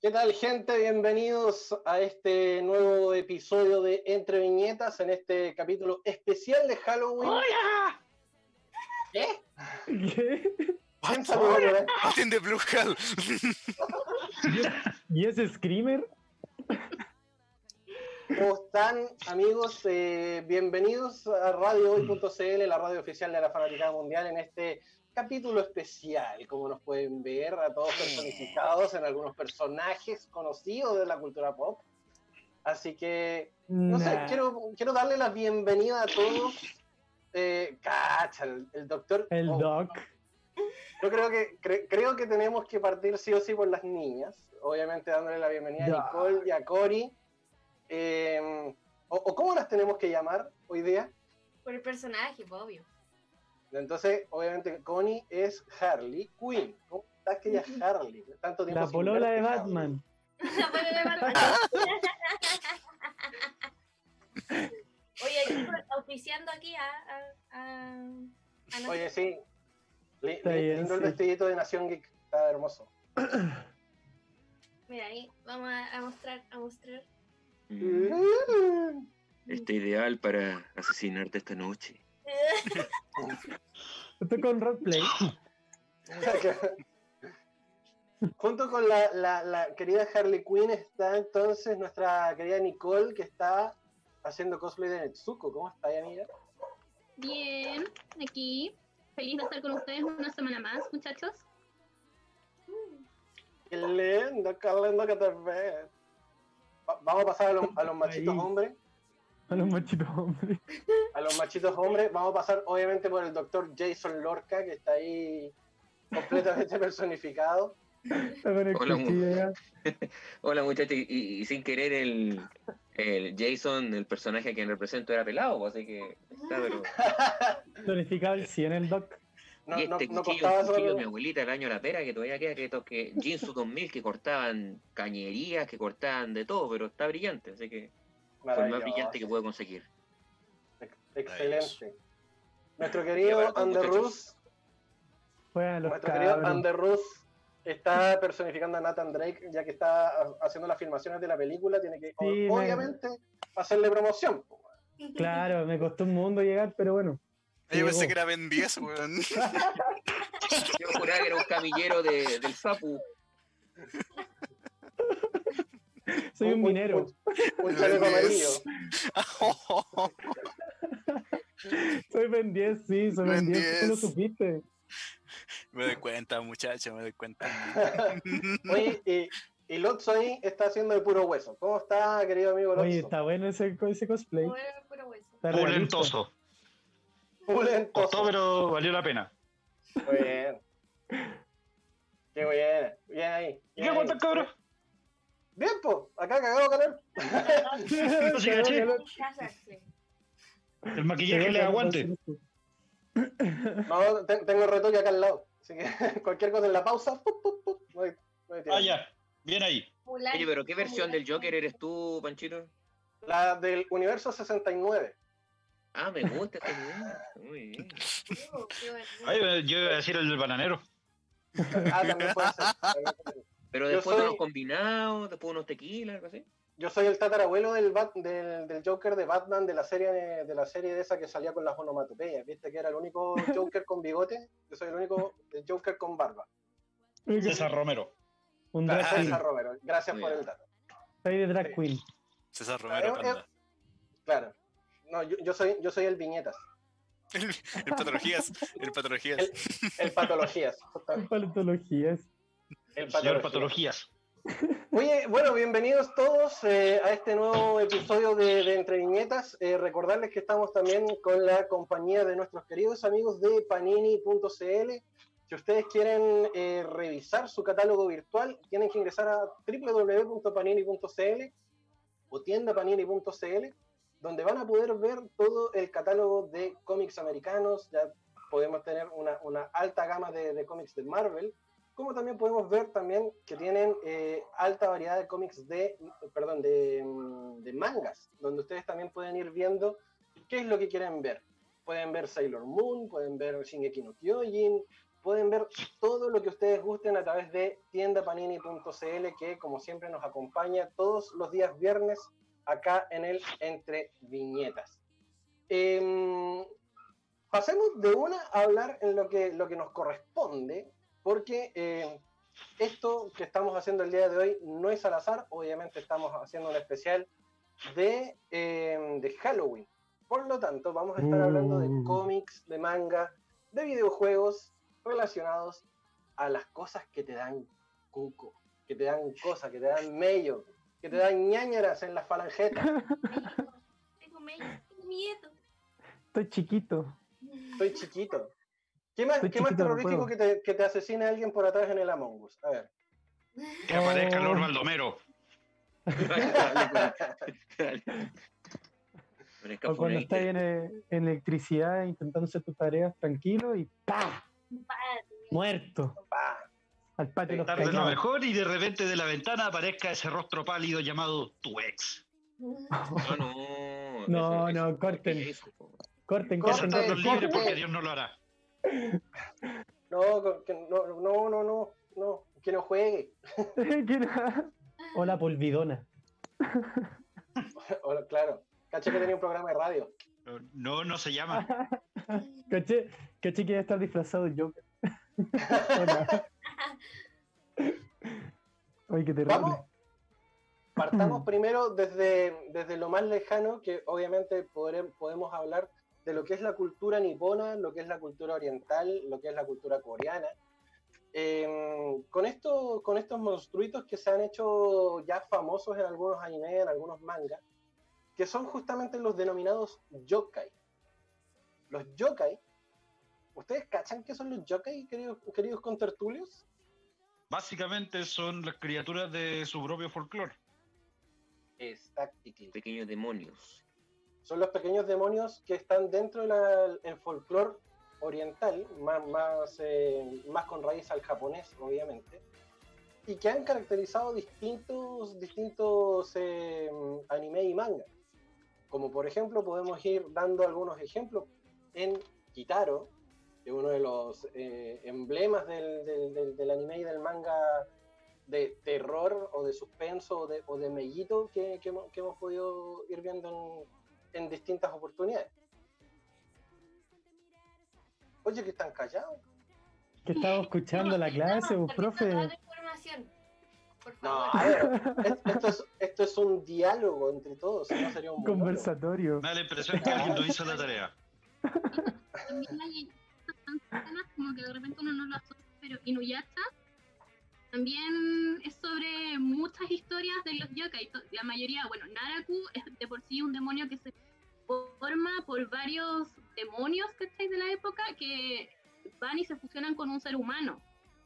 ¿Qué tal, gente? Bienvenidos a este nuevo episodio de Entre Viñetas en este capítulo especial de Halloween. ¡Hola! ¿Qué? ¿Qué? ¿Quién saludó, eh? Martin de Blue Hell. ¿Y ese screamer? ¿Cómo están, amigos? Eh, bienvenidos a RadioHoy.cl, la radio oficial de la Fanaticada Mundial, en este capítulo especial, como nos pueden ver, a todos personificados en algunos personajes conocidos de la cultura pop. Así que, no sé, quiero, quiero darle la bienvenida a todos. Eh, cacha, el, el doctor. El oh, Doc. Yo creo que, cre- creo que tenemos que partir sí o sí por las niñas. Obviamente dándole la bienvenida a. Nicole y a Cory. Eh, o, o cómo las tenemos que llamar hoy día? Por el personaje, obvio. Entonces, obviamente, Connie es Harley Quinn. ¿Cómo estás que ella es Harley? Tanto tiempo La polola de Batman. La polola de Batman. Oye, aquí auspiciando aquí a, a, Oye, sí. Li- Está bien, lindo el vestidito de Nación Geek. Está hermoso. Mira ahí, vamos a, a mostrar, a mostrar. Mm. Está ideal para asesinarte esta noche. Estoy con roleplay. Junto con la, la- la querida Harley Quinn está entonces nuestra querida Nicole que está haciendo cosplay de Netsuko. ¿Cómo está, amiga? Bien, aquí. Feliz de estar con ustedes una semana más, muchachos. Qué lindo, qué lindo que te ves. Va- vamos a pasar a, los- a los machitos hombres. A los machitos hombres. A los machitos hombres. Vamos a pasar obviamente por el doctor Jason Lorca que está ahí completamente personificado. Hola, ya. Hola muchachos, y, sin querer el, el Jason, el personaje a quien represento, era pelado, pues, así que está, pero... Tonificado el 100 el Doc. No, y no, este no cuchillo, un cuchillo de mi abuelita el año de la pera, que todavía queda que estos que Jinsu 2000 que cortaban cañerías, que cortaban de todo, pero está brillante, así que fue el más brillante que puedo conseguir. Ex- Excelente. Nuestro querido los nuestro querido cabros. Anderrus está personificando a Nathan Drake, ya que está ha- haciendo las filmaciones de la película, tiene que Sí, me- obviamente hacerle promoción. Claro, me costó un mundo llegar, pero bueno. Yo pensé que era Ben 10, weón. Yo juraba que era un camillero de- del Sapu. Soy un minero. Un, un chaleco amarillo. Soy Ben 10, sí, soy Ben Ben 10. Tú lo 10. supiste. me doy cuenta, muchacho, me doy cuenta. Oye, y, y Lotso ahí está haciendo de puro hueso. ¿Cómo está, querido amigo Lotso? Oye, está bueno ese, ese cosplay. Bueno, puro hueso. Está. Pulentoso. Pulentoso. Costó, pero valió la pena. Muy bien. Qué bien. Bien ahí. ¿Y bien qué aguantas, cabrón? Bien, po. Acá cagado calor. No se caché. El maquillaje le aguante. No, te- tengo el retoque acá al lado. Así que cualquier cosa en la pausa. pup, pup, pup, voy- voy Ah, ya. Bien ahí. Oye, pero ¿qué versión del. Joker eres tú, Panchito? La del universo 69. Ah, me gusta este. Muy bien. Ay, yo iba a decir el del bananero. Ah, también puede ser. Pero después de unos combinados, después unos tequilas, algo así. Yo soy el tatarabuelo del, Bat- del, del Joker de Batman de la serie de la serie de esa que salía con las onomatopeyas. ¿Viste que era el único Joker con bigote? Yo soy el único Joker con barba. César Romero. Un Claro, drag queen. César Romero. Gracias Muy por bien. el dato. Soy de drag queen. César Romero, Eh, eh. Claro. No, yo, yo soy, yo soy el viñetas. El, el patologías, el patologías. El patologías. justamente. Paleontologías. El Señor patologías. Patologías. Oye, bueno, bienvenidos todos eh, a este nuevo episodio de, de Entre Viñetas. Eh, recordarles que estamos también con la compañía de nuestros queridos amigos de panini.cl. Si ustedes quieren eh, revisar su catálogo virtual, tienen que ingresar a www.panini.cl o tiendapanini.cl, donde van a poder ver todo el catálogo de cómics americanos. Ya podemos tener una, una alta gama de, de cómics de Marvel, como también podemos ver también que tienen eh, alta variedad de cómics de, perdón, de, mm, de mangas, donde ustedes también pueden ir viendo qué es lo que quieren ver. Pueden ver Sailor Moon, pueden ver Shingeki no Kyojin, pueden ver todo lo que ustedes gusten a través de tiendapanini.cl, que como siempre nos acompaña todos los días viernes acá en el Entre Viñetas. Em, pasemos de una a hablar en lo que, lo que nos corresponde, porque eh, esto que estamos haciendo el día de hoy no es al azar, obviamente estamos haciendo un especial de, eh, de Halloween. Por lo tanto, vamos a estar hablando de Mm. cómics, de manga, de videojuegos relacionados a las cosas que te dan cuco, que te dan cosas, que te dan mello, que te dan ñañaras en las falangetas. Tengo miedo, tengo miedo. Estoy chiquito. Estoy chiquito. ¿Qué más, qué más no terrorífico que te, que te asesine alguien por atrás en el Among Us? A ver. Que aparezca. Lord Baldomero. O cuando estás en, eh, en electricidad intentando hacer tus tareas tranquilo y ¡pah! Muerto. Pa. Al patio de lo mejor y de repente de la ventana aparezca ese rostro pálido llamado tu ex. No, no. No, no, eso- corten. Corten, Corten. Corten, libre porque Dios no lo hará. No, que no, no, no, no, no, que no juegue. Hola, polvidona. Hola, claro. Caché que tenía un programa de radio. No, no se llama. Caché, caché que iba a estar disfrazado de Joker. Hola. Ay, qué terrible. Vamos. Partamos primero desde, desde lo más lejano, que obviamente podré- podemos hablar de lo que es la cultura nipona, lo que es la cultura oriental, lo que es la cultura coreana. Eh, con, esto, con estos monstruitos que se han hecho ya famosos en algunos animes, en algunos mangas, que son justamente los denominados yokai. Los yokai, ¿ustedes cachan qué son los yokai, queridos, queridos contertulios? Básicamente son las criaturas de su propio folclore. Exactly. Pequeños demonios. Son los pequeños demonios que están dentro del folclore oriental, más, más, eh, más con raíz al japonés, obviamente, y que han caracterizado distintos, distintos eh, anime y manga. Como por ejemplo, podemos ir dando algunos ejemplos en Kitaro, que es uno de los eh, emblemas del, del- del- del anime y del manga de terror o de suspenso o de, o de mellito que, que hemos, que hemos podido ir viendo en, en distintas oportunidades. Oye, que están callados. Que estaba escuchando la clase, No, permito profe. toda la información. Por No, favor. a ver, es- esto es, esto es un diálogo entre todos, no sería un monólogo. Conversatorio. Da la impresión que alguien no hizo la tarea. También hay como que de repente uno no lo asocia, pero Inuyasha también es sobre muchas historias de los yokai. La mayoría, bueno, Naraku es de por sí un demonio que se forma por varios demonios, ¿cachai? De la época que van y se fusionan con un ser humano,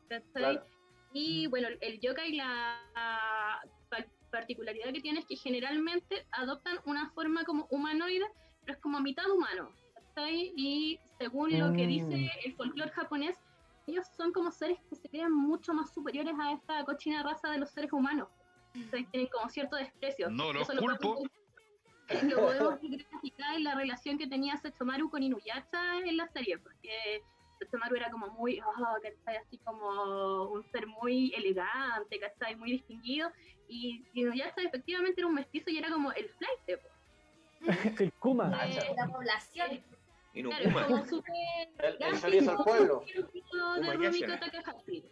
¿cachai? Claro. Y bueno, el yokai, la pa- particularidad que tiene es que generalmente adoptan una forma como humanoide, pero es como mitad humano. ¿cachai? Y según lo que Mm. dice el folclore japonés, ellos son como seres que se crean mucho más superiores a esta cochina raza de los seres humanos. Tienen como cierto desprecio. No los Eso culpo. podemos- Lo podemos graficar en la relación que tenía Setsamaru con Inuyasha en la serie, porque Setsamaru era como muy, oh, ¿cachai? Así como un ser muy elegante, ¿cachai? Muy distinguido, y Inuyasha efectivamente era un mestizo y era como el flight, El Kuma. De la población. Y no Claro, como súper El, al pueblo. de Kobayasha. Rumiko Takahashi.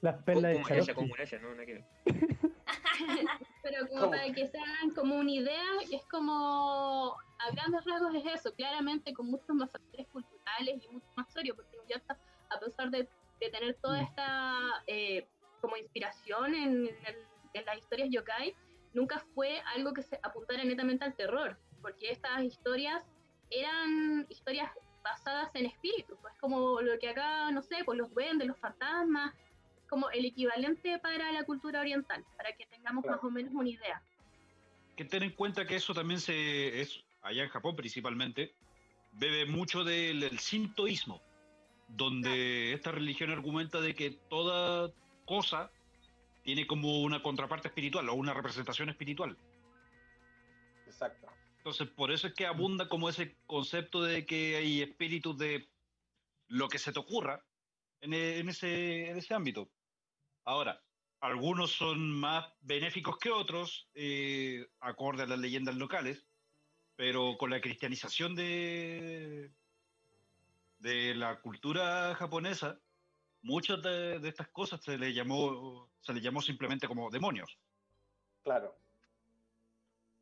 Las perlas de. Muralla, no, ver. Pero como ¿Cómo? para que se hagan como una idea, es como, a grandes rasgos es eso, claramente con muchos más factores culturales y mucho más serio, porque ya está, a pesar de, de tener toda Mm. esta eh, como inspiración en, el- en las historias yokai, nunca fue algo que se apuntara netamente al terror, porque estas historias eran historias basadas en espíritus, pues como lo que acá, no sé, pues los duendes, los fantasmas, como el equivalente para la cultura oriental, para que tengamos Claro. más o menos una idea. que tener en cuenta que eso también se es allá en Japón principalmente bebe mucho del, del sintoísmo donde esta religión argumenta de que toda cosa tiene como una contraparte espiritual o una representación espiritual Exacto. Entonces por eso es que abunda como ese concepto de que hay espíritus de lo que se te ocurra en, e- en ese, en ese ámbito. Ahora, algunos son más benéficos que otros, eh, acorde a las leyendas locales, pero con la cristianización de, de la cultura japonesa, muchas de, de estas cosas se le llamó se le llamó simplemente como demonios. Claro,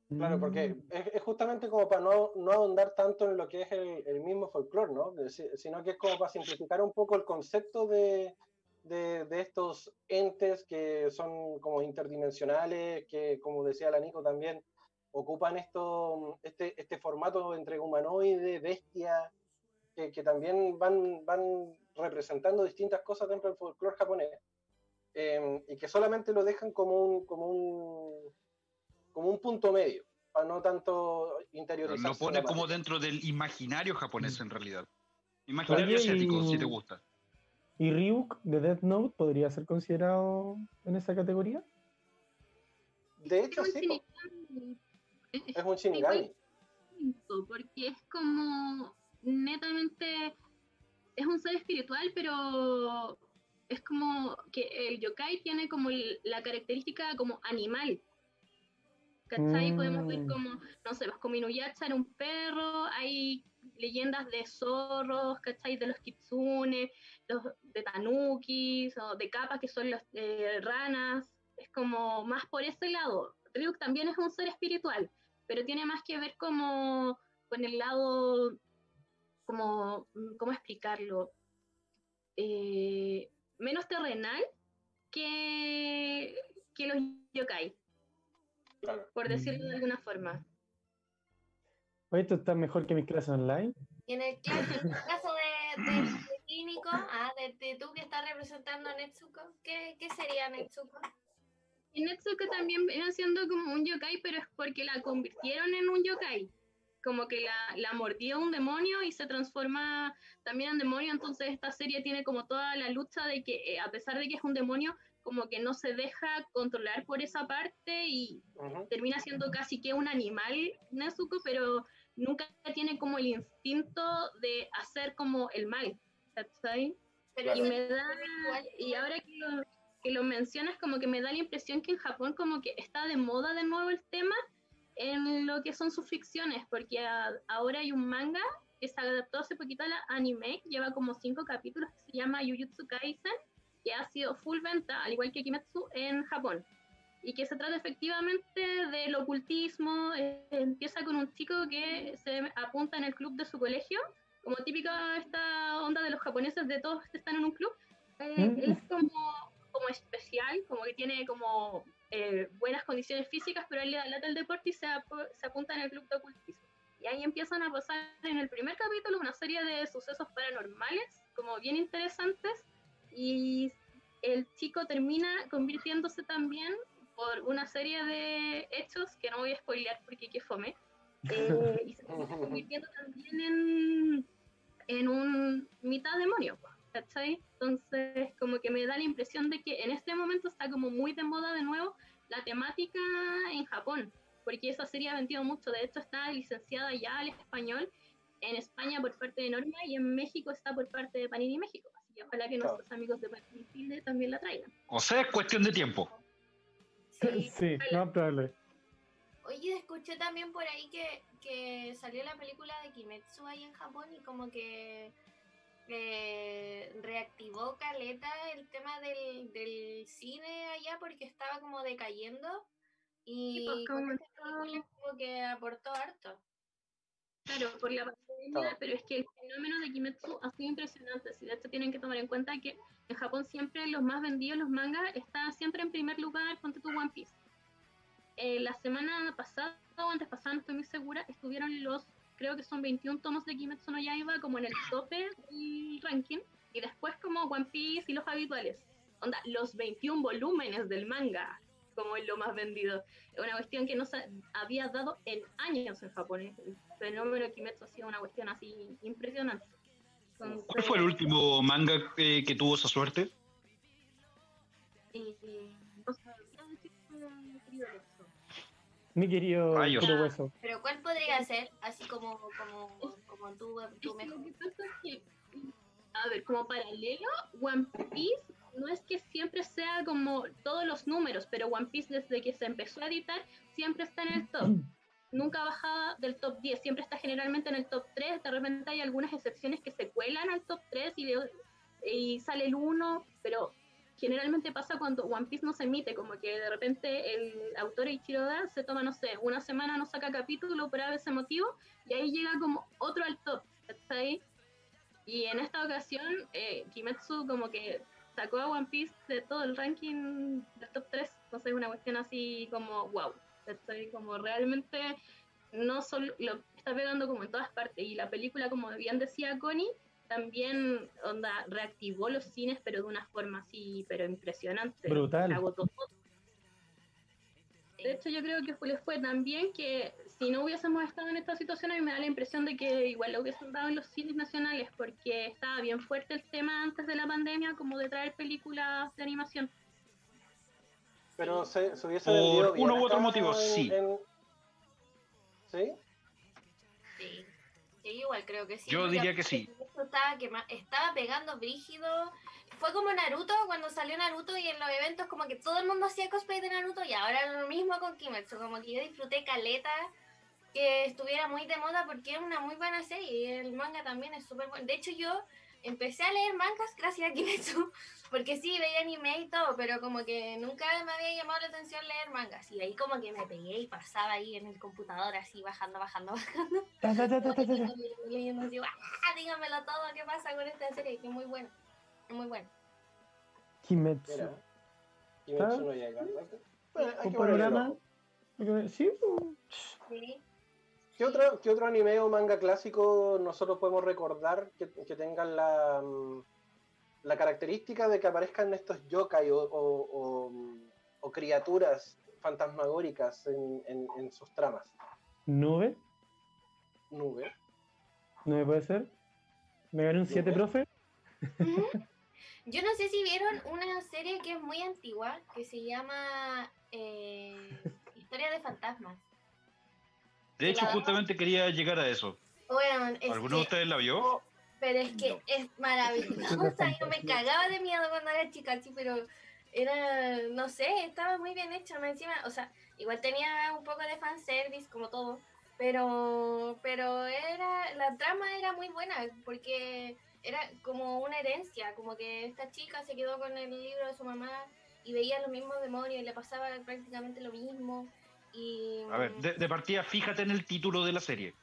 claro, porque Mm. es, es justamente como para no, no ahondar tanto en lo que es el, el mismo folclore, ¿no? Sino que es como para simplificar un poco el concepto de, de, de estos entes que son como interdimensionales, que como decía la Nico también, ocupan esto, este, este formato entre humanoide, bestia, que, que también van, van representando distintas cosas dentro del folclore japonés, eh, y que solamente lo dejan como un, como un, como un punto medio, para no tanto interiorizar. Lo pone como dentro del imaginario japonés en realidad. Imaginario Oye, asiático, y- si te gusta. ¿Y Ryuk de Death Note podría ser considerado en esa categoría? De hecho, Es un sí, shinigami. Es- es un Shinigami. porque es como netamente es un ser espiritual, pero es como que el yokai tiene como la característica como animal. ¿Cachai? Podemos ver Mm. como, no sé, como Inuyasha era un perro, hay leyendas de zorros, ¿cachai? De los kitsune, los de tanukis o de capas que son las eh, ranas, es como más por ese lado. Ryuk también es un ser espiritual, pero tiene más que ver como con el lado, como, mm, ¿cómo explicarlo? Eh, menos terrenal que, que los yokai, Claro. por decirlo de alguna forma. Oye, esto está mejor que mis clases online. En el, en el caso de, de, de Clínico, ah, de, de tú que estás representando a Netsuko, ¿qué, qué sería Netsuko? Y Netsuko también viene siendo como un yokai, pero es porque la convirtieron en un yokai. Como que la, la mordió un demonio y se transforma también en demonio. Entonces esta serie tiene como toda la lucha de que eh, a pesar de que es un demonio, como que no se deja controlar por esa parte y Ujú. termina siendo casi que un animal Nezuko, pero nunca tiene como el instinto de hacer como el mal. ¿cachai? Pero Y me da, y ahora que lo, que lo mencionas, como que me da la impresión que en Japón como que está de moda de nuevo el tema en lo que son sus ficciones, porque a- ahora hay un manga que se adaptó hace poquito a la anime, lleva como cinco capítulos, que se llama Jujutsu Kaisen, que ha sido full venta, al igual que Kimetsu, en Japón. Y que se trata efectivamente del ocultismo, eh, empieza con un chico que se apunta en el club de su colegio, como típica esta onda de los japoneses de todos están en un club, eh, Mm. es como, como especial, como que tiene como eh, buenas condiciones físicas, pero él le lata el deporte y se, ap- se apunta en el club de ocultismo. Y ahí empiezan a pasar en el primer capítulo una serie de sucesos paranormales, como bien interesantes, y el chico termina convirtiéndose también por una serie de hechos que no voy a spoilear porque qué fome, eh, y se termina convirtiendo también en, en un mitad demonio, ¿cachai? Entonces, como que me da la impresión de que en este momento está como muy de moda de nuevo la temática en Japón, porque esa serie ha vendido mucho, de hecho está licenciada ya al español en España por parte de Norma y en México está por parte de Panini México, que ojalá que Claro. nuestros amigos de Chile también la traigan. O sea, es cuestión de tiempo. Sí. Sí, no, probable. Oye, escuché también por ahí que, que salió la película de Kimetsu ahí en Japón y como que eh, reactivó Caleta el tema del, del cine allá porque estaba como decayendo y Sí, pues, con como esta película como que aportó harto. Claro, por la pero es que el fenómeno de Kimetsu ha sido impresionante. Si de hecho tienen que tomar en cuenta que en Japón siempre los más vendidos, los mangas, está siempre en primer lugar, ponte tu One Piece. Eh, la semana pasada o antes pasada, no estoy muy segura, estuvieron los, creo que son 21 tomos de Kimetsu no Yaiba como en el tope del ranking, y después como One Piece y los habituales. Onda, los 21 volúmenes del manga, como es lo más vendido. Es una cuestión que no se había dado en años en Japón. El fenómeno de Kimetsu ha sido una cuestión así impresionante. ¿Cuál Entonces, fue el último manga eh, que tuvo esa suerte? eh, no Alexo. Mi querido Rayos. puro hueso. Pero ¿cuál podría ser? Así como, como, como tú, tú que mejor. lo que pasa es que a ver, como paralelo, One Piece no es que siempre sea como todos los números, pero One Piece desde que se empezó a editar siempre está en el top. Nunca bajaba del top 10, siempre está generalmente en el top 3. De repente hay algunas excepciones que se cuelan al top 3 y, y sale el 1, pero generalmente pasa cuando One Piece no se emite, como que de repente el autor Ichiro Oda se toma, no sé, una semana no saca capítulo por ese motivo y ahí llega como otro al top, ¿cachai? Y en esta ocasión, eh, Kimetsu como que sacó a One Piece de todo el ranking del top 3, entonces es una cuestión así como wow, ¿cachai? Como realmente no solo lo está pegando como en todas partes y la película, como bien decía Connie, también onda reactivó los cines pero de una forma así pero impresionante Brutal. agotó todo. de hecho yo creo que fue- les fue tan bien que si no hubiésemos estado en esta situación a mí me da la impresión de que igual lo hubiesen dado en los cines nacionales porque estaba bien fuerte el tema antes de la pandemia como de traer películas de animación Pero se, se hubiese Por vendido bien uno u otro motivo, en- sí. en- ¿Sí? Sí. Sí, igual creo que sí. Yo diría que sí. Estaba, quema- estaba pegando brígido. Fue como Naruto, cuando salió Naruto y en los eventos como que todo el mundo hacía cosplay de Naruto y ahora lo mismo con Kimetsu, como que yo disfruté caleta que estuviera muy de moda porque es una muy buena serie y el manga también es súper bueno. De hecho yo empecé a leer mangas gracias a Kimetsu, porque sí, veía anime y todo, pero como que nunca me había llamado la atención leer mangas y ahí como que me pegué y pasaba ahí en el computador así bajando, bajando, bajando. Ta, ta, ta, leyendo así, "Ah, dígamelo todo, ¿qué pasa con esta serie? Que es muy buena, es muy buena. Kimetsu. Kimetsu no llega. Bueno, hay Un que ojo. Sí, pues, Sí. ¿Qué otro, ¿Qué otro anime o manga clásico nosotros podemos recordar que, que tengan la, mm, la característica de que aparezcan estos yokai o, o- o, mm, o criaturas fantasmagóricas en, en- en sus tramas? nube. Nube. ¿No me puede ser? ¿Me gané un 7, Nube. profe? Yo no sé si vieron una serie que es muy antigua, que se llama eh, Historia de Fantasmas. De hecho, justamente quería llegar a eso. Bueno, es ¿Alguno de ustedes la vio? Pero es que No. es maravillosa. Yo me cagaba de miedo cuando era chica, sí, pero era, no sé, estaba muy bien hecha. más Encima, o sea, igual tenía un poco de fanservice, como todo, pero, pero era, la trama era muy buena, porque era como una herencia, como que esta chica se quedó con el libro de su mamá y veía los mismos demonios y le pasaba prácticamente lo mismo. Y, A ver, de, de partida, fíjate en el título de la serie.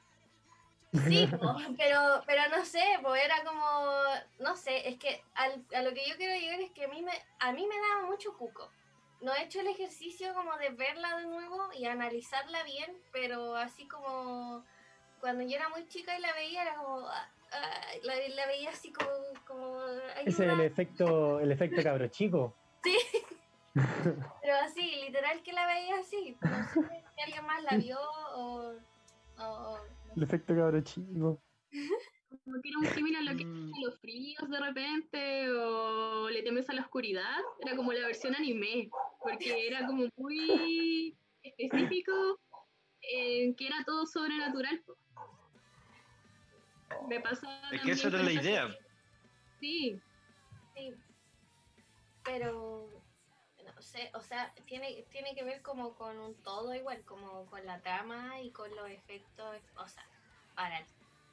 Sí, po, pero, pero no sé, pues era como, no sé, es que al- a lo que yo quiero llegar es que a mí me, a mí me daba mucho cuco. No he hecho el ejercicio como de verla de nuevo y analizarla bien, pero así como cuando yo era muy chica y la veía era como, ah, ah, la, la veía así como, como Ese es el efecto, el efecto cabro chico. pero así, literal que la veía así. No sé si alguien más la vio o... o- El efecto cabro chico. como que era un símil a lo que Mm. los fríos de repente o le temes a la oscuridad era como la versión anime porque era como muy específico eh, que era todo sobrenatural me pasaba Es que esa era la idea. sí Sí, pero sé, o sea, tiene, tiene que ver como con un todo igual, como con la trama y con los efectos, o sea, para el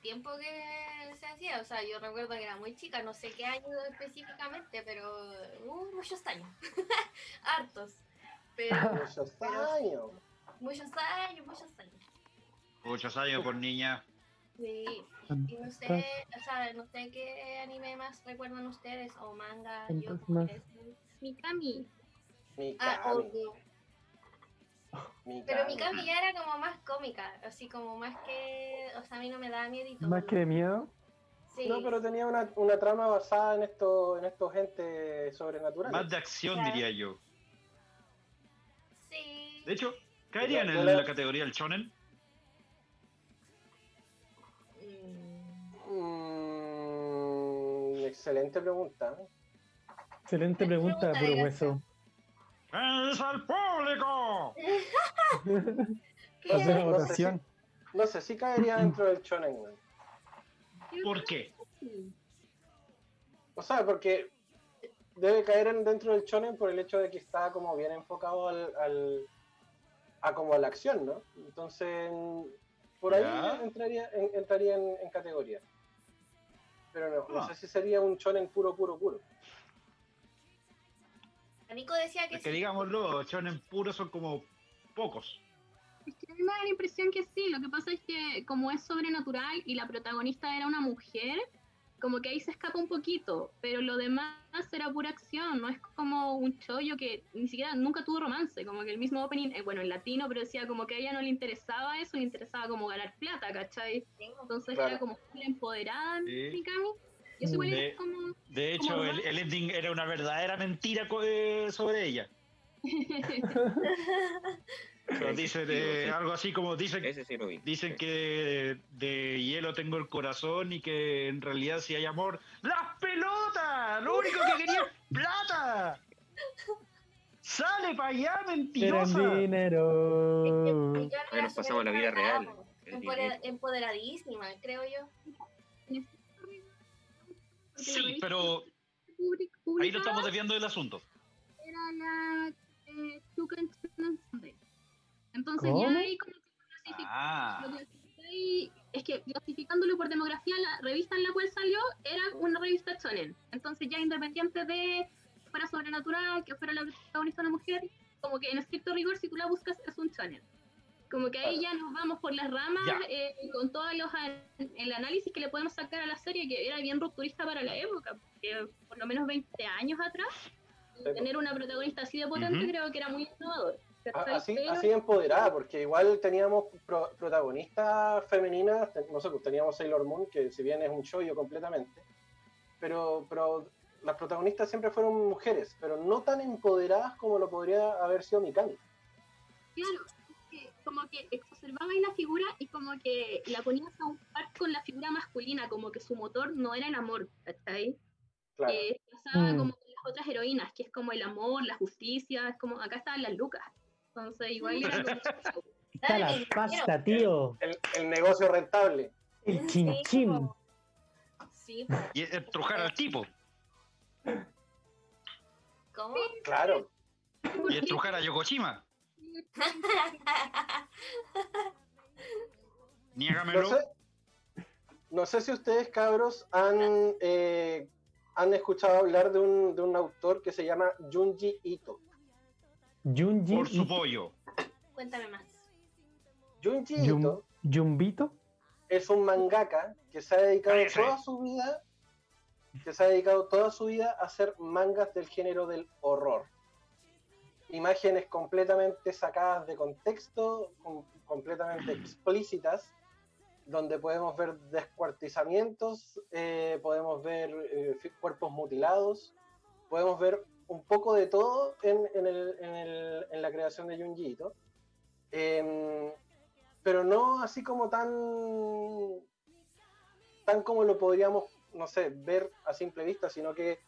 tiempo que se hacía, o sea, yo recuerdo que era muy chica, no sé qué año específicamente, pero uh, muchos años, hartos, pero Muchos años. muchos años, muchos años. Muchos años por niña. Sí, y no sé, o sea, no sé qué anime más recuerdan ustedes, o manga, yo Fantasmas. Mikami Mi Ah, obvio. mi Pero Kami. mi Cami ya era como más cómica, así como más que. O sea, a mí no me daba miedito. Más que de miedo. Sí. No, pero tenía una, una trama basada en estos en estos entes sobrenaturales. Más de acción, Claro. diría yo. Sí. De hecho, caerían Yo en la- la categoría del shonen. Mm, excelente pregunta. Excelente pregunta, Pregunta puro de ¡Es al público! ¿qué? Hacer una No sé votación. No sé si caería dentro del shonen. ¿Por qué? O sea, porque debe caer en- dentro del shonen por el hecho de que está como bien enfocado al, al- a como a la acción, ¿no? Entonces, por ahí Ya. entraría, en, entraría en, en categoría. Pero no, no Ah. sé si sería un shonen puro, puro, puro. Nico decía que Es que sí. digámoslo, shonen puros son como pocos. Es que a mí me da la impresión que sí, lo que pasa es que como es sobrenatural y la protagonista era una mujer, como que ahí se escapa un poquito, pero lo demás era pura acción, no es como un chollo que ni siquiera nunca tuvo romance, como que el mismo opening, eh, bueno, en latino, pero decía como que a ella no le interesaba eso, le interesaba como ganar plata, ¿cachai? Entonces Claro. era como empoderada, Sí. Mikami, y eso igual De- es como... De hecho, el, el ending era una verdadera mentira eh, sobre ella. Pero dicen eh, algo así como dicen, Ese sí lo vi. dicen que de hielo tengo el corazón y que en realidad si hay amor, ¡las pelotas! Lo único que quería es plata. ¡Sale para allá, mentirosa! dinero. Es que ella Ahí era nos pasamos la vida real. El dinero. Empoderadísima, creo yo. Sí, pero Public- ahí lo estamos desviando del asunto. era la eh, Sunday. Entonces ¿Cómo? ya ahí como que Ah, lo es que clasificándolo por demografía, la revista en la cual salió era una revista shonen. Entonces ya independiente de que fuera sobrenatural, que fuera la protagonista una mujer, como que en estricto rigor si tú la buscas es un shonen. Como que ahí ya nos vamos por las ramas eh, con todo los el análisis que le podemos sacar a la serie, que era bien rupturista para la época, porque por lo menos 20 años atrás, Sí, tener una protagonista así de potente creo que era muy innovador. Así, así empoderada, porque igual teníamos pro- protagonistas femeninas, te- no sé, pues teníamos Sailor Moon, que si bien es un shoyo completamente, pero, pero las protagonistas siempre fueron mujeres, pero no tan empoderadas como lo podría haber sido Mikami. Claro, como que exacerbaba ahí la figura y como que la ponías a un par con la figura masculina, como que su motor no era el amor, ¿cachai? Claro. Que pasaba Mm. como con las otras heroínas, que es como el amor, la justicia, es como acá estaban las lucas. Entonces igual era como... Está la pasta, tío. El, el negocio rentable. El Sí, chin chin. po. Sí, y estrujar al tipo, ¿cómo? Claro. y estrujar a Yokoshima. Niégamelo. No sé, no sé si ustedes, cabros, han, eh, han escuchado hablar de un, de un autor que se llama Junji Ito. Junji. Por su pollo. Cuéntame más. Junji Yum- Ito Yumbito. es un mangaka que se ha dedicado toda su vida que se ha dedicado toda su vida a hacer mangas del género del horror. Imágenes completamente sacadas de contexto, com- completamente explícitas, donde podemos ver descuartizamientos, eh, podemos ver eh, cuerpos mutilados, podemos ver un poco de todo en, en el- en el- en la creación de Junji Ito. Em, pero no así como tan tan como lo podríamos, no sé, ver a simple vista, sino que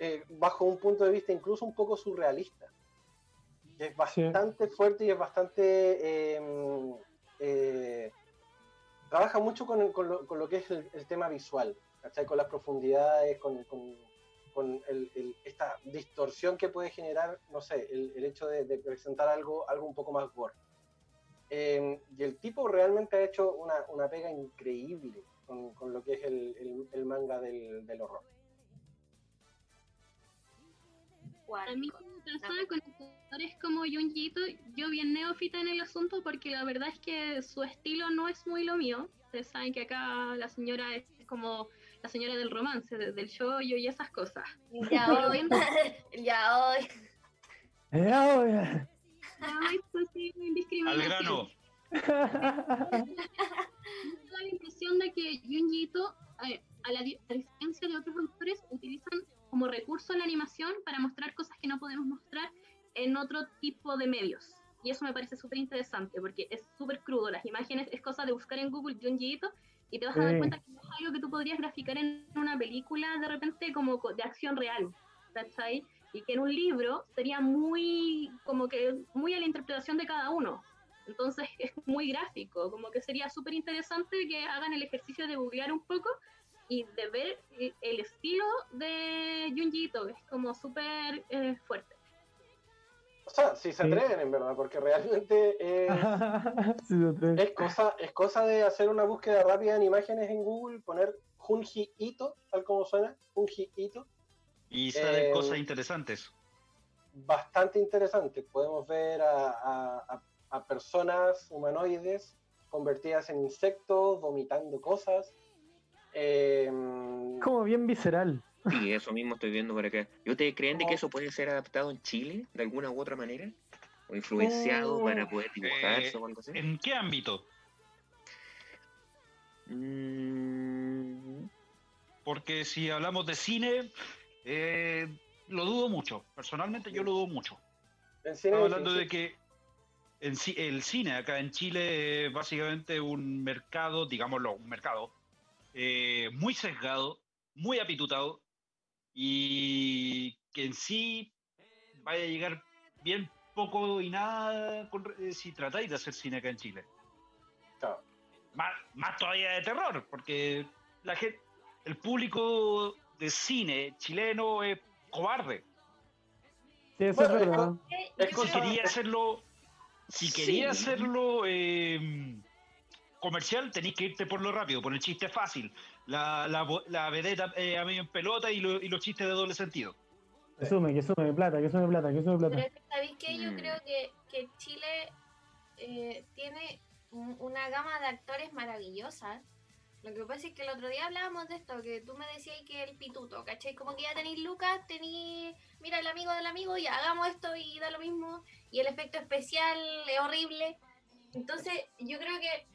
eh, bajo un punto de vista incluso un poco surrealista. Es bastante fuerte y es bastante... eh, eh, trabaja mucho con, con lo, con lo que es el, el tema visual, ¿cachai? Con las profundidades, con, con- con el- el- esta distorsión que puede generar, no sé, el, hecho de, de presentar algo, algo un poco más gore. Eh, y el tipo realmente ha hecho una, una pega increíble con, con lo que es el manga del, del horror. A mí como pensaba con autores como Junji Ito, yo bien neófita en el asunto porque la verdad es que su estilo no es muy lo mío. Ustedes saben que acá la señora es como la señora del romance, de- del shoyo y esas cosas. Ya hoy, ya hoy. Eh, ahora. Ay, pues sí, Al grano. Me da la impresión de que Junji Ito, eh, a la di- a diferencia de otros autores, utilizan como recurso la animación para mostrar cosas que no podemos mostrar en otro tipo de medios. Y eso me parece súper interesante porque es súper crudo. Las imágenes es cosa de buscar en Google Ito y te vas a dar Sí. cuenta que no es algo que tú podrías graficar en una película de repente como co- de acción real. ¿Cachai? Y que en un libro sería muy, como que, muy a la interpretación de cada uno. Entonces es muy gráfico, como que sería súper interesante que hagan el ejercicio de googlear un poco y de ver el- estilo de Junji Ito, es como súper eh, fuerte. O sea, si se Sí. atreven en verdad, porque realmente es, Sí, es cosa, es cosa de hacer una búsqueda rápida en imágenes en Google, poner Junji Ito, tal como suena, Junji Ito, Y salen Eh, cosas interesantes. bastante interesante. Podemos ver a, a- a- a personas humanoides convertidas en insectos, vomitando cosas. Eh, Como bien visceral. Sí, eso mismo estoy viendo por acá. ¿Y ustedes creen de que eso puede ser adaptado en Chile de alguna u otra manera? ¿O influenciado Oh. para poder dibujarse Eh, o algo así? ¿En qué ámbito? Mm, Porque si hablamos de cine, eh, lo dudo mucho. Personalmente yo lo dudo mucho. en cine Estamos difícil. hablando de que en el cine acá en Chile es básicamente un mercado, digámoslo, un mercado eh, muy sesgado, muy apitutado y que en sí vaya a llegar bien poco y nada con- eh, si tratáis de hacer cine acá en Chile. Claro. Más, más todavía de terror, porque la gente, el público de cine chileno es cobarde. Sí, eso Bueno, es verdad. Es Si quería hacerlo, si Sí. quería hacerlo eh, comercial, tenéis que irte por lo rápido, por el chiste fácil, la, la, bo- la vedeta eh, a medio en pelota y, lo- y los chistes de doble sentido. Que sume, que sume plata, que sume plata, que sume Pero plata. es que, ¿sabéis qué? Yo Mm. creo que, que Chile eh, tiene un- una gama de actores maravillosas. Lo que pasa es que el otro día hablábamos de esto, que tú me decías que el pituto, ¿cachai? Como que ya tenéis Lucas, tenéis, mira, el amigo del amigo, y hagamos esto y da lo mismo, y el efecto especial es horrible. Entonces, yo creo que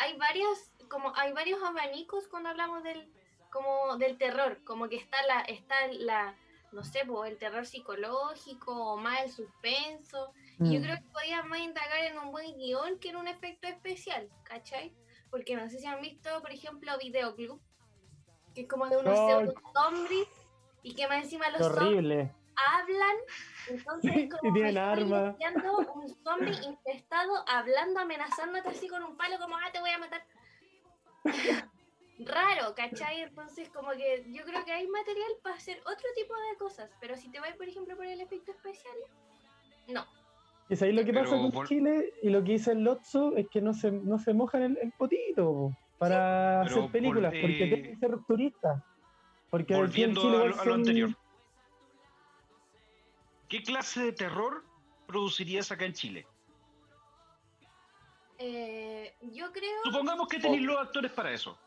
hay varios, como hay varios abanicos cuando hablamos del, como del terror, como que está la, está la, no sé, el terror psicológico o más el suspenso. Y yo Mm. creo que podías más indagar en un buen guion que en un efecto especial, ¿cachai? Porque no sé si han visto, por ejemplo, Videoclub, que es como de unos pseudo zombies y que más encima los zombies horrible. Hablan. Entonces, Y como tienen imaginando un zombie infestado hablando, amenazándote así con un palo, como, ah, te voy a matar. Raro, ¿cachai? Entonces, como que yo creo que hay material para hacer otro tipo de cosas, pero si te vas, por ejemplo, por el efecto especial, no. Y es ahí lo que Pero pasa con por- Chile y lo que dice el Lotso es que no se, no se mojan el, el potito po, para hacer películas, porque eh, tienen que ser turistas. Porque Volviendo Chile a, igual lo- a lo son- anterior. ¿Qué clase de terror producirías acá en Chile? Eh, yo creo Supongamos que tenéis los actores para eso.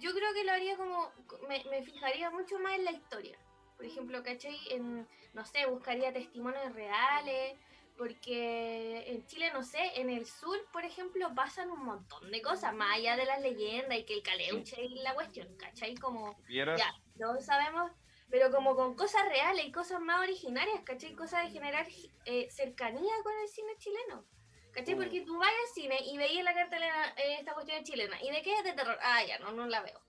yo creo que lo haría como, me, me fijaría mucho más en la historia. Por ejemplo, ¿cachai? En, no sé, buscaría testimonios reales, porque en Chile, no sé, en el sur, por ejemplo, pasan un montón de cosas, más allá de las leyendas y que el caleuche y la cuestión, ¿cachai? Como, ¿Vieras? ya, todos sabemos, pero como con cosas reales y cosas más originarias, ¿cachai? Cosas de generar eh, cercanía con el cine chileno. ¿Cachai? Mm. Porque tú vas al cine y veías la cartelera eh, esta cuestión chilena. ¿Y de qué es de terror? Ah, ya, no, no la veo.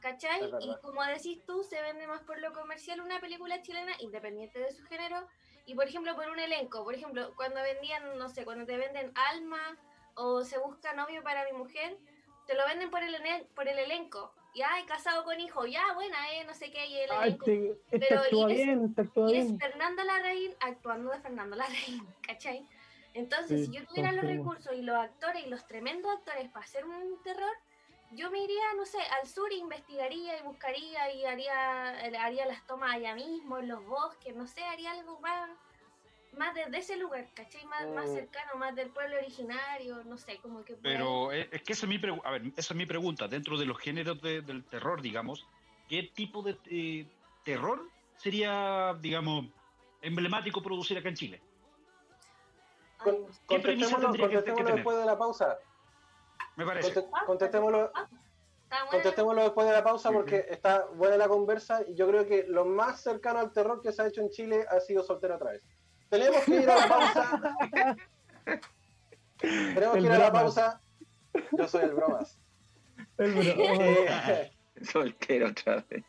¿Cachai? Y como decís tú, se vende más por lo comercial una película chilena, independiente de su género, y por ejemplo por un elenco. Por ejemplo, cuando vendían, no sé, cuando te venden Alma o se busca novio para mi mujer, te lo venden por el, por el elenco. Y ay, casado con hijo, ya, buena, eh, no sé qué, y el Ay, este Pero actúa y es- bien, actúa Y es bien. Fernanda Larraín actuando de Fernando Larraín, ¿cachai? Entonces, Sí, si yo tuviera los recursos y los actores y los tremendos actores para hacer un terror, yo me iría, no sé, al sur e investigaría y buscaría y haría, haría las tomas allá mismo, en los bosques, no sé, haría algo más, más desde ese lugar, ¿cachai? Más, más Mm. cercano, más del pueblo originario, no sé, como que... Pero eh, es que esa es mi, a ver, esa es mi pregunta. Dentro de los géneros de- del terror, digamos, ¿qué tipo de eh, terror sería, digamos, emblemático producir acá en Chile? Ay, Con- no sé. ¿Qué premisa Contestémoslo, tendría que- que contestémoslo después de la pausa. Me parece. Conte- contestémoslo, contestémoslo después de la pausa porque está buena la conversa y yo creo que lo más cercano al terror que se ha hecho en Chile ha sido soltero otra vez. Tenemos que ir a la pausa. Tenemos que ir a la bromas. pausa. Yo soy el bromas. El bro- Eh, Soltero otra vez.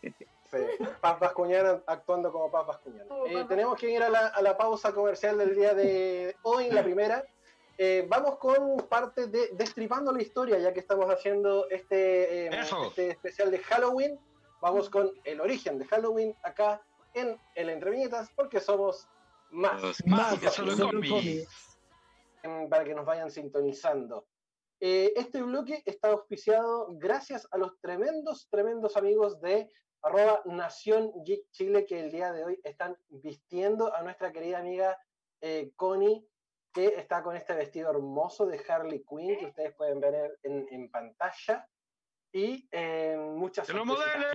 Sí, Paz Bascuñán actuando como Paz Bascuñán. Como Eh, tenemos que ir a la, a la pausa comercial del día de hoy, la primera. eh, vamos con parte de Destripando la Historia, ya que estamos haciendo este, eh, Eso. este especial de Halloween. Vamos con el origen de Halloween acá en el Entre Viñetas, porque somos más. Más que solo solo cómics. cómics. para que nos vayan sintonizando. Eh, este bloque está auspiciado gracias a los tremendos, tremendos amigos de arroba Nación Geek Chile que el día de hoy están vistiendo a nuestra querida amiga eh, Connie, que está con este vestido hermoso de Harley Quinn que ustedes pueden ver en, en pantalla. Y eh, muchas más. Que modele,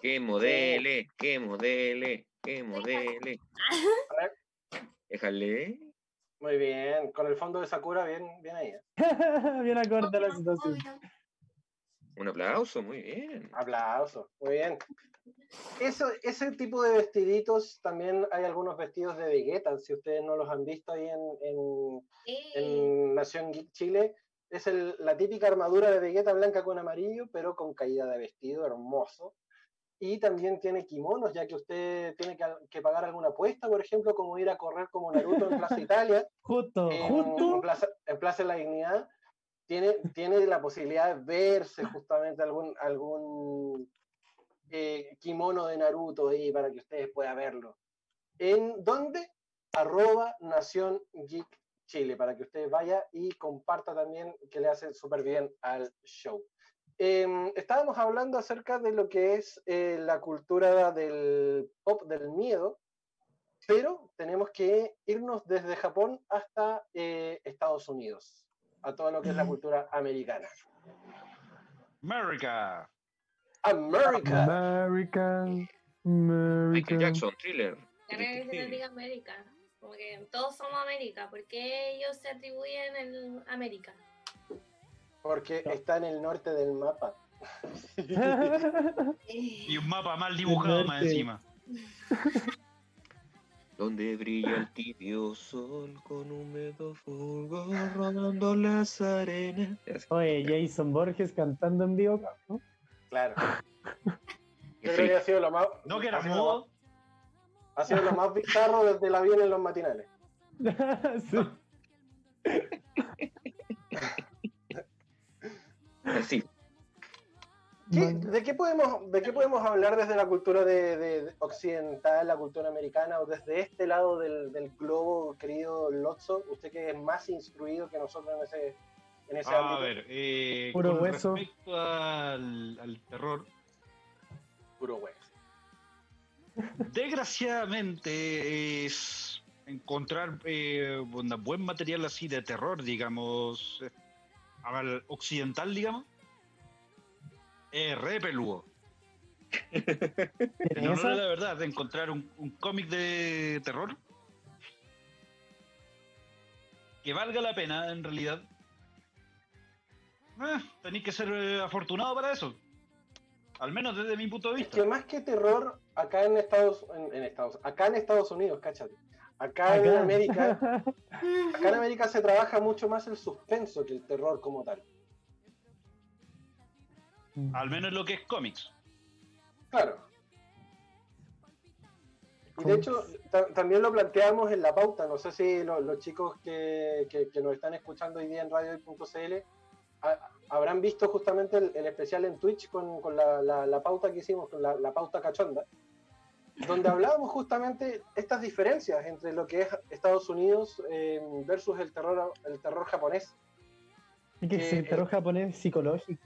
que modele, que modele. Ver, Déjale. Muy bien, con el fondo de Sakura bien, bien ahí. ¿eh? Bien acorde a la situación. Un aplauso, muy bien. Aplauso, muy bien. Eso, ese tipo de vestiditos, también hay algunos vestidos de Vegeta, si ustedes no los han visto ahí en, en- en Nación Geek Chile, es el- la típica armadura de Vegeta blanca con amarillo, pero con caída de vestido, hermoso. Y también tiene kimonos, ya que usted tiene que, que pagar alguna apuesta, por ejemplo, como ir a correr como Naruto en Plaza Italia Justo, en, en justo. Plaza, en Plaza de la Dignidad, tiene, tiene la posibilidad de verse justamente algún, algún eh, kimono de Naruto ahí para que ustedes puedan verlo. ¿En dónde? Arroba Nación Geek Chile, para que usted vaya y comparta también que le hace súper bien al show. Em, estábamos hablando acerca de lo que es eh, la cultura del pop del miedo, pero tenemos que irnos desde Japón hasta eh, Estados Unidos, a todo lo que es la cultura americana. America. America. American. Michael American. Jackson, thriller. la se diga América. Como que todos somos América. ¿Por qué ellos se atribuyen el América? Porque está en el norte del mapa. Y un mapa mal dibujado más encima. Donde brilla el tibio sol con húmedo fulgor rodando las arenas. Oye, Jason Borges cantando en vivo. ¿no? Claro. Yo creo que ha sido lo más. No que era ha sido lo mudo. más- Ha sido lo más bizarro desde el avión en los matinales. Sí. Así. ¿Qué- Man- ¿De, qué podemos, ¿De qué podemos hablar desde la cultura de, de- de occidental, la cultura americana, o desde este lado del, del globo, querido Lotso? Usted que es más instruido que nosotros en ese, en ese A ámbito. ver, eh, Puro con hueso. respecto al, al terror, Puro hueso. desgraciadamente es encontrar eh, buen material así de terror, digamos, al occidental, digamos, es re peludo. ¿En No, no, esa? la verdad, de encontrar un, un cómic de terror que valga la pena, en realidad. Eh, tenéis que ser eh, afortunado para eso. Al menos desde mi punto de Es vista. que más que terror, acá en Estados, en, en Estados, acá en Estados Unidos, cáchate. Acá, en. América, acá en América se trabaja mucho más el suspenso que el terror como tal. Al menos lo que es cómics. Claro. Y de hecho, ta- también lo planteamos en la pauta. No sé si lo- los chicos que, que- que nos están escuchando hoy día en radio.cl ha- habrán visto justamente el, el especial en Twitch con, con la, la- la pauta que hicimos, con la, la pauta cachonda, donde hablábamos justamente estas diferencias entre lo que es Estados Unidos eh, versus el terror, el terror japonés. Que Eh, el terror japonés psicológico.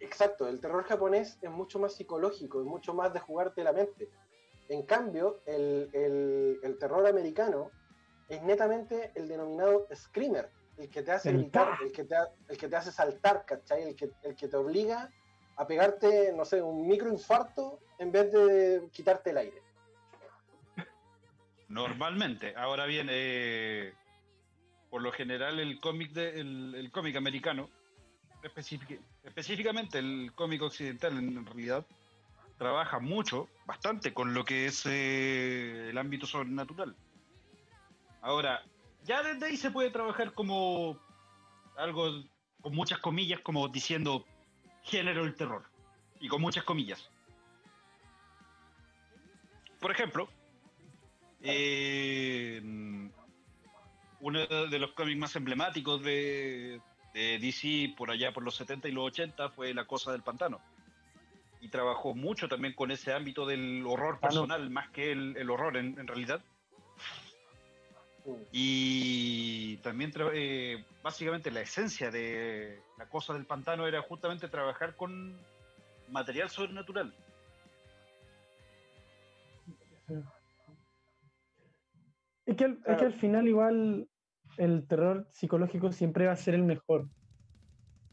Exacto, el terror japonés es mucho más psicológico, es mucho más de jugarte la mente. En cambio, el, el- el terror americano es netamente el denominado screamer, el que te hace El gritar, ta. el que te, ha- el que te hace saltar, ¿cachai? El que, el que te obliga a pegarte, no sé, un microinfarto en vez de quitarte el aire. Normalmente. Ahora bien, eh, por lo general el cómic de, el, el cómic americano, específic- específicamente el cómic occidental en realidad, trabaja mucho, bastante con lo que es eh, el ámbito sobrenatural. Ahora, ya desde ahí se puede trabajar como algo con muchas comillas, como diciendo género del terror. Y con muchas comillas. Por ejemplo, eh, uno de los cómics más emblemáticos de, de DC por allá por los 70 y los 80 fue La Cosa del Pantano. Y trabajó mucho también con ese ámbito del horror Ah, no. personal, más que el, el horror en, en realidad. Y también, eh, básicamente, la esencia de La Cosa del Pantano era justamente trabajar con material sobrenatural. Es que, al, es que al final igual el terror psicológico siempre va a ser el mejor,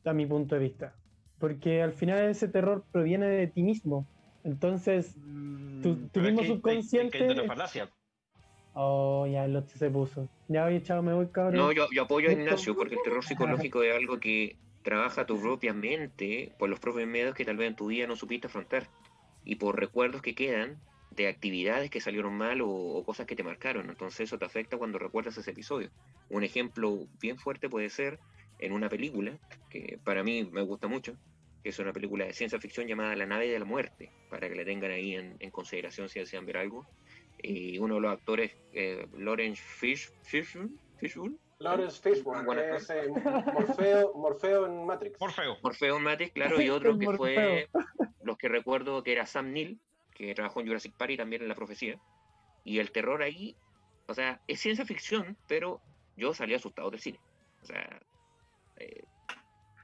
a mi punto de vista. Porque al final ese terror proviene de ti mismo. Entonces, Tu- Mm, tu es mismo que subconsciente es- falacia. oh, ya el otro se puso. Ya oye, chao, me voy, cabrón. No, yo, yo apoyo a Ignacio porque el terror psicológico es algo que trabaja tu propia mente por los propios medios que tal vez en tu vida no supiste afrontar y por recuerdos que quedan de actividades que salieron mal o, o cosas que te marcaron. Entonces eso te afecta cuando recuerdas ese episodio. Un ejemplo bien fuerte puede ser en una película que para mí me gusta mucho, que es una película de ciencia ficción llamada La nave de la muerte, para que la tengan ahí en, en consideración si desean ver algo. Y uno de los actores, eh, Lawrence Fish, Fishburne, Fishburne, Lawrence Fishburne, Bueno, que es eh, Morfeo, Morfeo en Matrix. Morfeo. Morfeo Matrix, claro, y otro que fue los que recuerdo que era Sam Neill, que trabajó en Jurassic Park y también en La Profecía. Y el terror ahí, o sea, es ciencia ficción, pero yo salí asustado del cine. O sea, eh,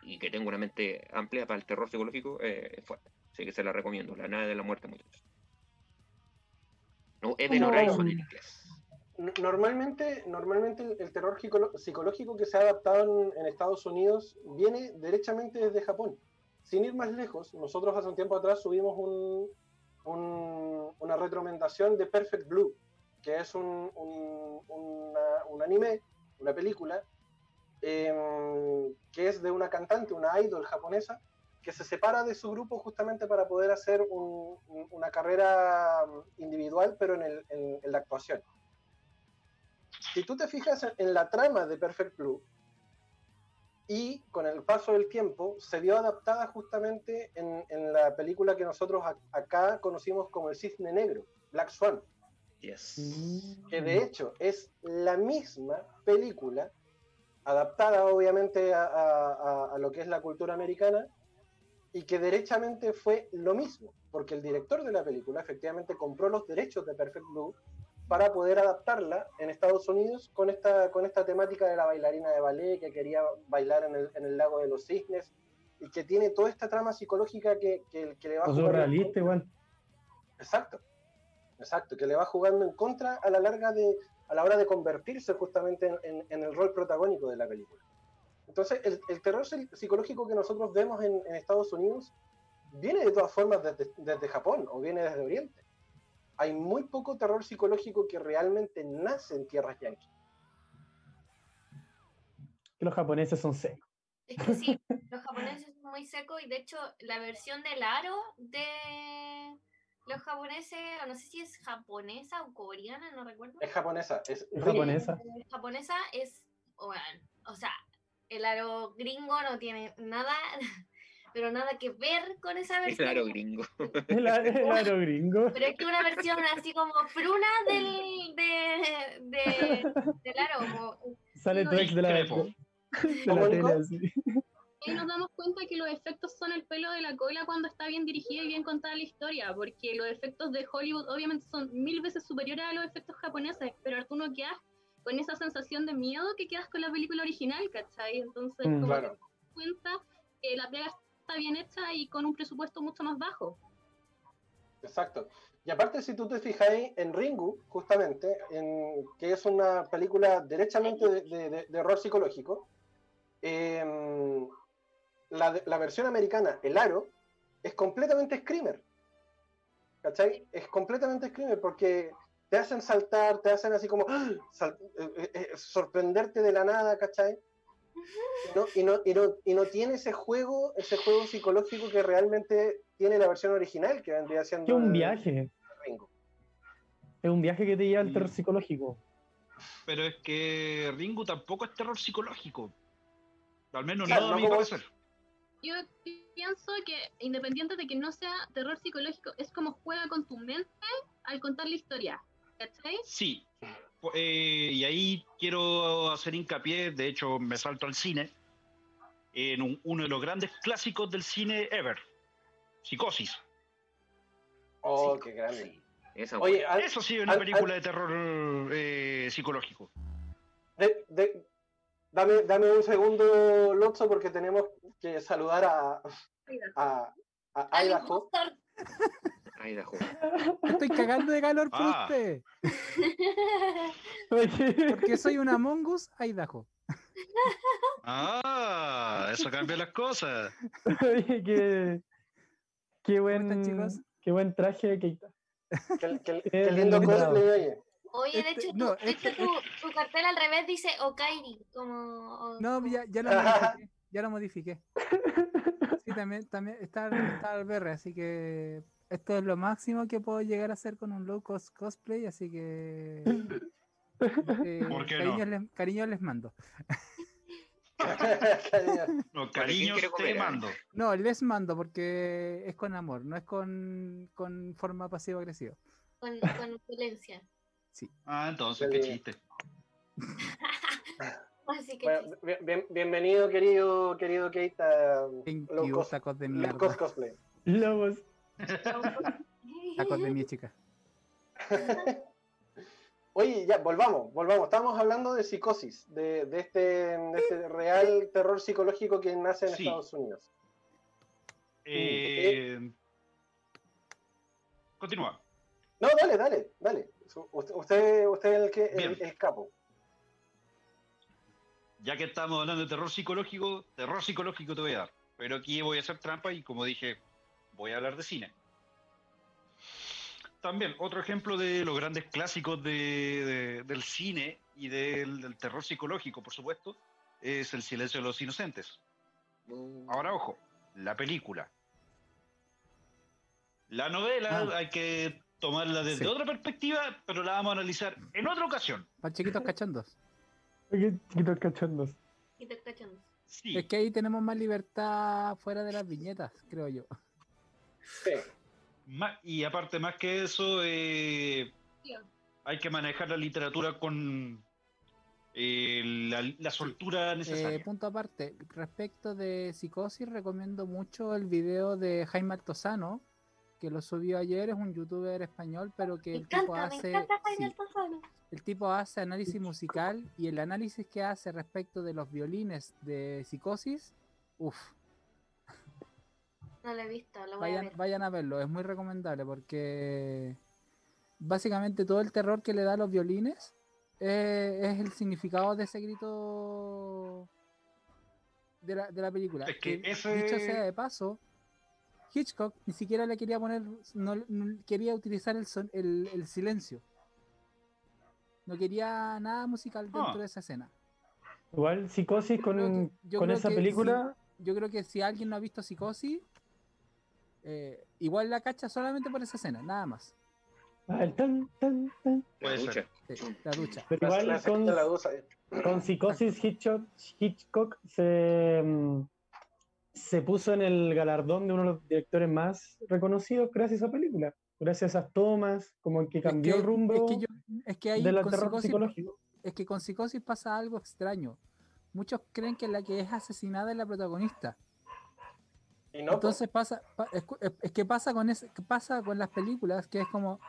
y que tengo una mente amplia para el terror psicológico, eh, es fuerte. Así que se la recomiendo, La nave de la muerte, muchachos. No, Event Como- Horizon en inglés. Normalmente, normalmente el, el terror psicológico que se ha adaptado en, en Estados Unidos viene derechamente desde Japón. Sin ir más lejos, nosotros hace un tiempo atrás subimos un, un- una retromendación de Perfect Blue, que es un, un- una- un anime, una película, em, que es de una cantante, una idol japonesa, que se separa de su grupo justamente para poder hacer un- un- una carrera individual, pero en, el- en- en la actuación. Si tú te fijas en la trama de Perfect Blue, y con el paso del tiempo se vio adaptada justamente en, en la película que nosotros a- acá conocimos como El Cisne Negro, Black Swan, Yes. Mm. que de hecho es la misma película, adaptada obviamente a, a- a- a lo que es la cultura americana, y que derechamente fue lo mismo, porque el director de la película efectivamente compró los derechos de Perfect Blue para poder adaptarla en Estados Unidos con esta, con esta temática de la bailarina de ballet que quería bailar en el, en el lago de los cisnes y que tiene toda esta trama psicológica que, que, que le va jugando en surrealista igual. Exacto, exacto, que le va jugando en contra a la larga de, a la hora de convertirse justamente en, en- en el rol protagónico de la película. Entonces, el, el terror psi- psicológico que nosotros vemos en, en Estados Unidos viene de todas formas desde, desde Japón o viene desde Oriente. Hay muy poco terror psicológico que realmente nace en tierras yanquis. Que los japoneses son secos. Es que sí, los japoneses son muy secos y de hecho la versión del aro de los japoneses, o no sé si es japonesa o coreana, no recuerdo. Es japonesa, es Es japonesa. Eh, japonesa es, bueno, o sea, el aro gringo no tiene nada, pero nada que ver con esa Es versión. claro, gringo. El, a- el aro gringo. Pero es que una versión así como fruna del, de, de- del aro, como Sale tu ex de la, de la ¿Cómo, tele así. Ahí nos damos cuenta que los efectos son el pelo de la cola cuando está bien dirigida y bien contada la historia, porque los efectos de Hollywood obviamente son mil veces superiores a los efectos japoneses, pero tú no quedas con esa sensación de miedo que quedas con la película original, ¿cachai? Entonces, Mm. como Claro. te das cuenta que la pega está bien hecha y con un presupuesto mucho más bajo. Exacto. Y aparte, si tú te fijáis en Ringu, justamente, en, que es una película derechamente de, de- horror psicológico, em, la, versión americana, El Aro, es completamente screamer. ¿Cachai? Es completamente screamer porque te hacen saltar, te hacen así como ¡ah! eh, eh, eh, sorprenderte de la nada, ¿cachai? Y no, y, no, y, no, y no tiene ese juego, ese juego psicológico que realmente tiene la versión original, que vendría siendo es un el- viaje. Ringo. Es un viaje que te lleva al Sí. terror psicológico. Pero es que Ringu tampoco es terror psicológico. Al menos Claro, no a mi parecer. Yo pienso que independiente de que no sea terror psicológico, es como juega con tu mente al contar la historia, ¿cachai? Sí, eh, y ahí quiero hacer hincapié, de hecho me salto al cine, en un- uno de los grandes clásicos del cine ever, Psicosis. Oh, qué grande. Sí, esa Oye, al- Eso sí es una al- película de terror eh, psicológico. de- de- dame, dame un segundo, Lotso, porque tenemos que saludar a, a, a Idaho. Idaho. Me Estoy cagando de calor por Ah. usted. Porque soy una mongus Idaho. Ah, eso cambia las cosas. oye, qué, qué buen, están, chicos? qué buen traje de Keita. Qué, qué- Eh, qué lindo cosplay, oye. Oye, de Este- hecho, no, tu, de hecho este- tu, tu cartel al revés dice Okairi, como... o- No, ya, ya lo modifiqué. Ya lo modifiqué. Sí, también, también está, está al BR, así que esto es lo máximo que puedo llegar a hacer con un low cost cosplay, así que eh, ¿Por qué cariño, no? les, cariño les mando. Cariño. No, ¿quién cariños quiere te mando. No, les mando porque es con amor, no es con, con forma pasivo-agresiva. con, con violencia. Ah, entonces, Qué chiste. Así que Bueno, bien- bien- bienvenido, querido, querido Keita. Thank Low you, cost, tacos de low mierda. cost cosplay. Lobos. Tacos de mi chica. Oye, ya, volvamos, volvamos. Estamos hablando de psicosis, de, de este, de este real terror psicológico que nace en Sí. Estados Unidos. Eh, continúa. No, dale, dale, dale. Usted, usted, es el, que, el, el capo. Ya que estamos hablando de terror psicológico, terror psicológico te voy a dar. Pero aquí voy a hacer trampa y como dije, voy a hablar de cine. También, otro ejemplo de los grandes clásicos de- de- del cine y del, del terror psicológico, por supuesto, es El silencio de los inocentes. Mm, Ahora, ojo, la película. La novela Ah. hay que tomarla desde Sí. otra perspectiva, pero la vamos a analizar en otra ocasión. Para chiquitos cachondos. Chiquitos cachondos. Te cachando. Sí. Es que ahí tenemos más libertad fuera de las viñetas, creo yo. Sí. Y aparte, más que eso, eh, hay que manejar la literatura con eh, la, la soltura Eh, necesaria. punto aparte, respecto de psicosis, recomiendo mucho el video de Jaime Altozano, que lo subió ayer, es un youtuber español, pero que Me el tipo encanta, hace. encanta Jaime sí, Altozano. el tipo hace análisis musical y el análisis que hace respecto de los violines de psicosis, uff, No lo he visto, lo voy a vayan, ver. vayan a verlo, es muy recomendable porque básicamente todo el terror que le da a los violines eh, es el significado de ese grito de la, de la película. Es que ese- Dicho sea de paso, Hitchcock ni siquiera le quería poner, no, no quería utilizar el, son- el, el silencio. No quería nada musical dentro Ah. de esa escena. Igual psicosis con, creo que- yo con creo esa película. Yo creo que si alguien no ha visto Psicosis, eh, igual la cacha solamente por esa escena, nada más. Ah, el tan, tan, tan. la Puede ser. ducha. Sí, la ducha. Pero La- igual la con, secta la usa. con psicosis Hitchcock, Hitchcock se, mm, se puso en el galardón de uno de los directores más reconocidos gracias a esa película. Gracias a esas tomas, como que Es cambió que- el rumbo Es que, yo- es que ahí del con terror psicosis, psicológico. es que con psicosis pasa algo extraño. Muchos creen que la que es asesinada es la protagonista. Y no, pues, Entonces pasa, pa- es, que pasa con ese, pasa con las películas, que es como,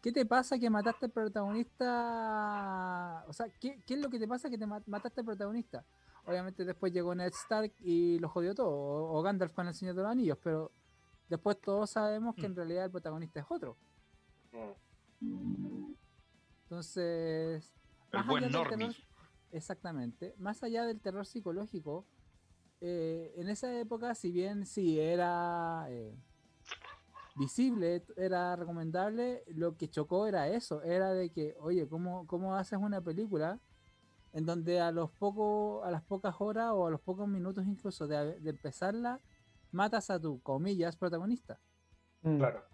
¿qué te pasa que mataste al protagonista? O sea, ¿qué, qué es lo que te pasa que te ma- mataste al protagonista? Obviamente después llegó Ned Stark y lo jodió todo, o, o Gandalf con el Señor de los Anillos, pero después todos sabemos que en realidad el protagonista es otro. Mm. Entonces, El más buen allá del terror- exactamente, más allá del terror psicológico, eh, en esa época, si bien sí era eh, visible, era recomendable, lo que chocó era eso, era de que, oye, ¿cómo, cómo haces una película en donde a los pocos, a las pocas horas o a los pocos minutos incluso de, de empezarla, matas a tu, comillas, protagonista? Mm. Claro.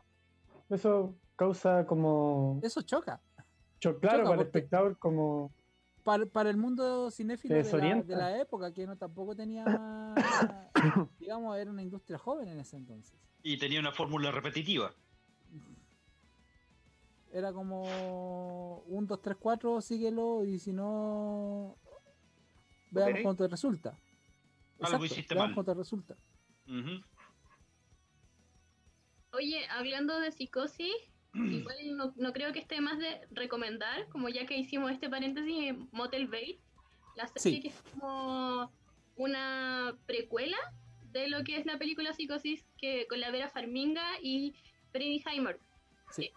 Eso causa como. Eso choca. cho- claro, choca para el espectador, como. Para, para el mundo cinéfilo de la, de la época, que no tampoco tenía, digamos, era una industria joven en ese entonces. Y tenía una fórmula repetitiva. Era como un 2, 3, 4, síguelo y si no, veamos Ok. cómo te resulta. Algo hiciste veamos mal. cómo te resulta. Ujú. Oye, hablando de psicosis, igual no, no creo que esté más de recomendar, como ya que hicimos este paréntesis, Motel Bait, la serie Sí. que es como una precuela de lo que es la película Psicosis que con la Vera Farminga y Freddy Heimer. Sí. Eh,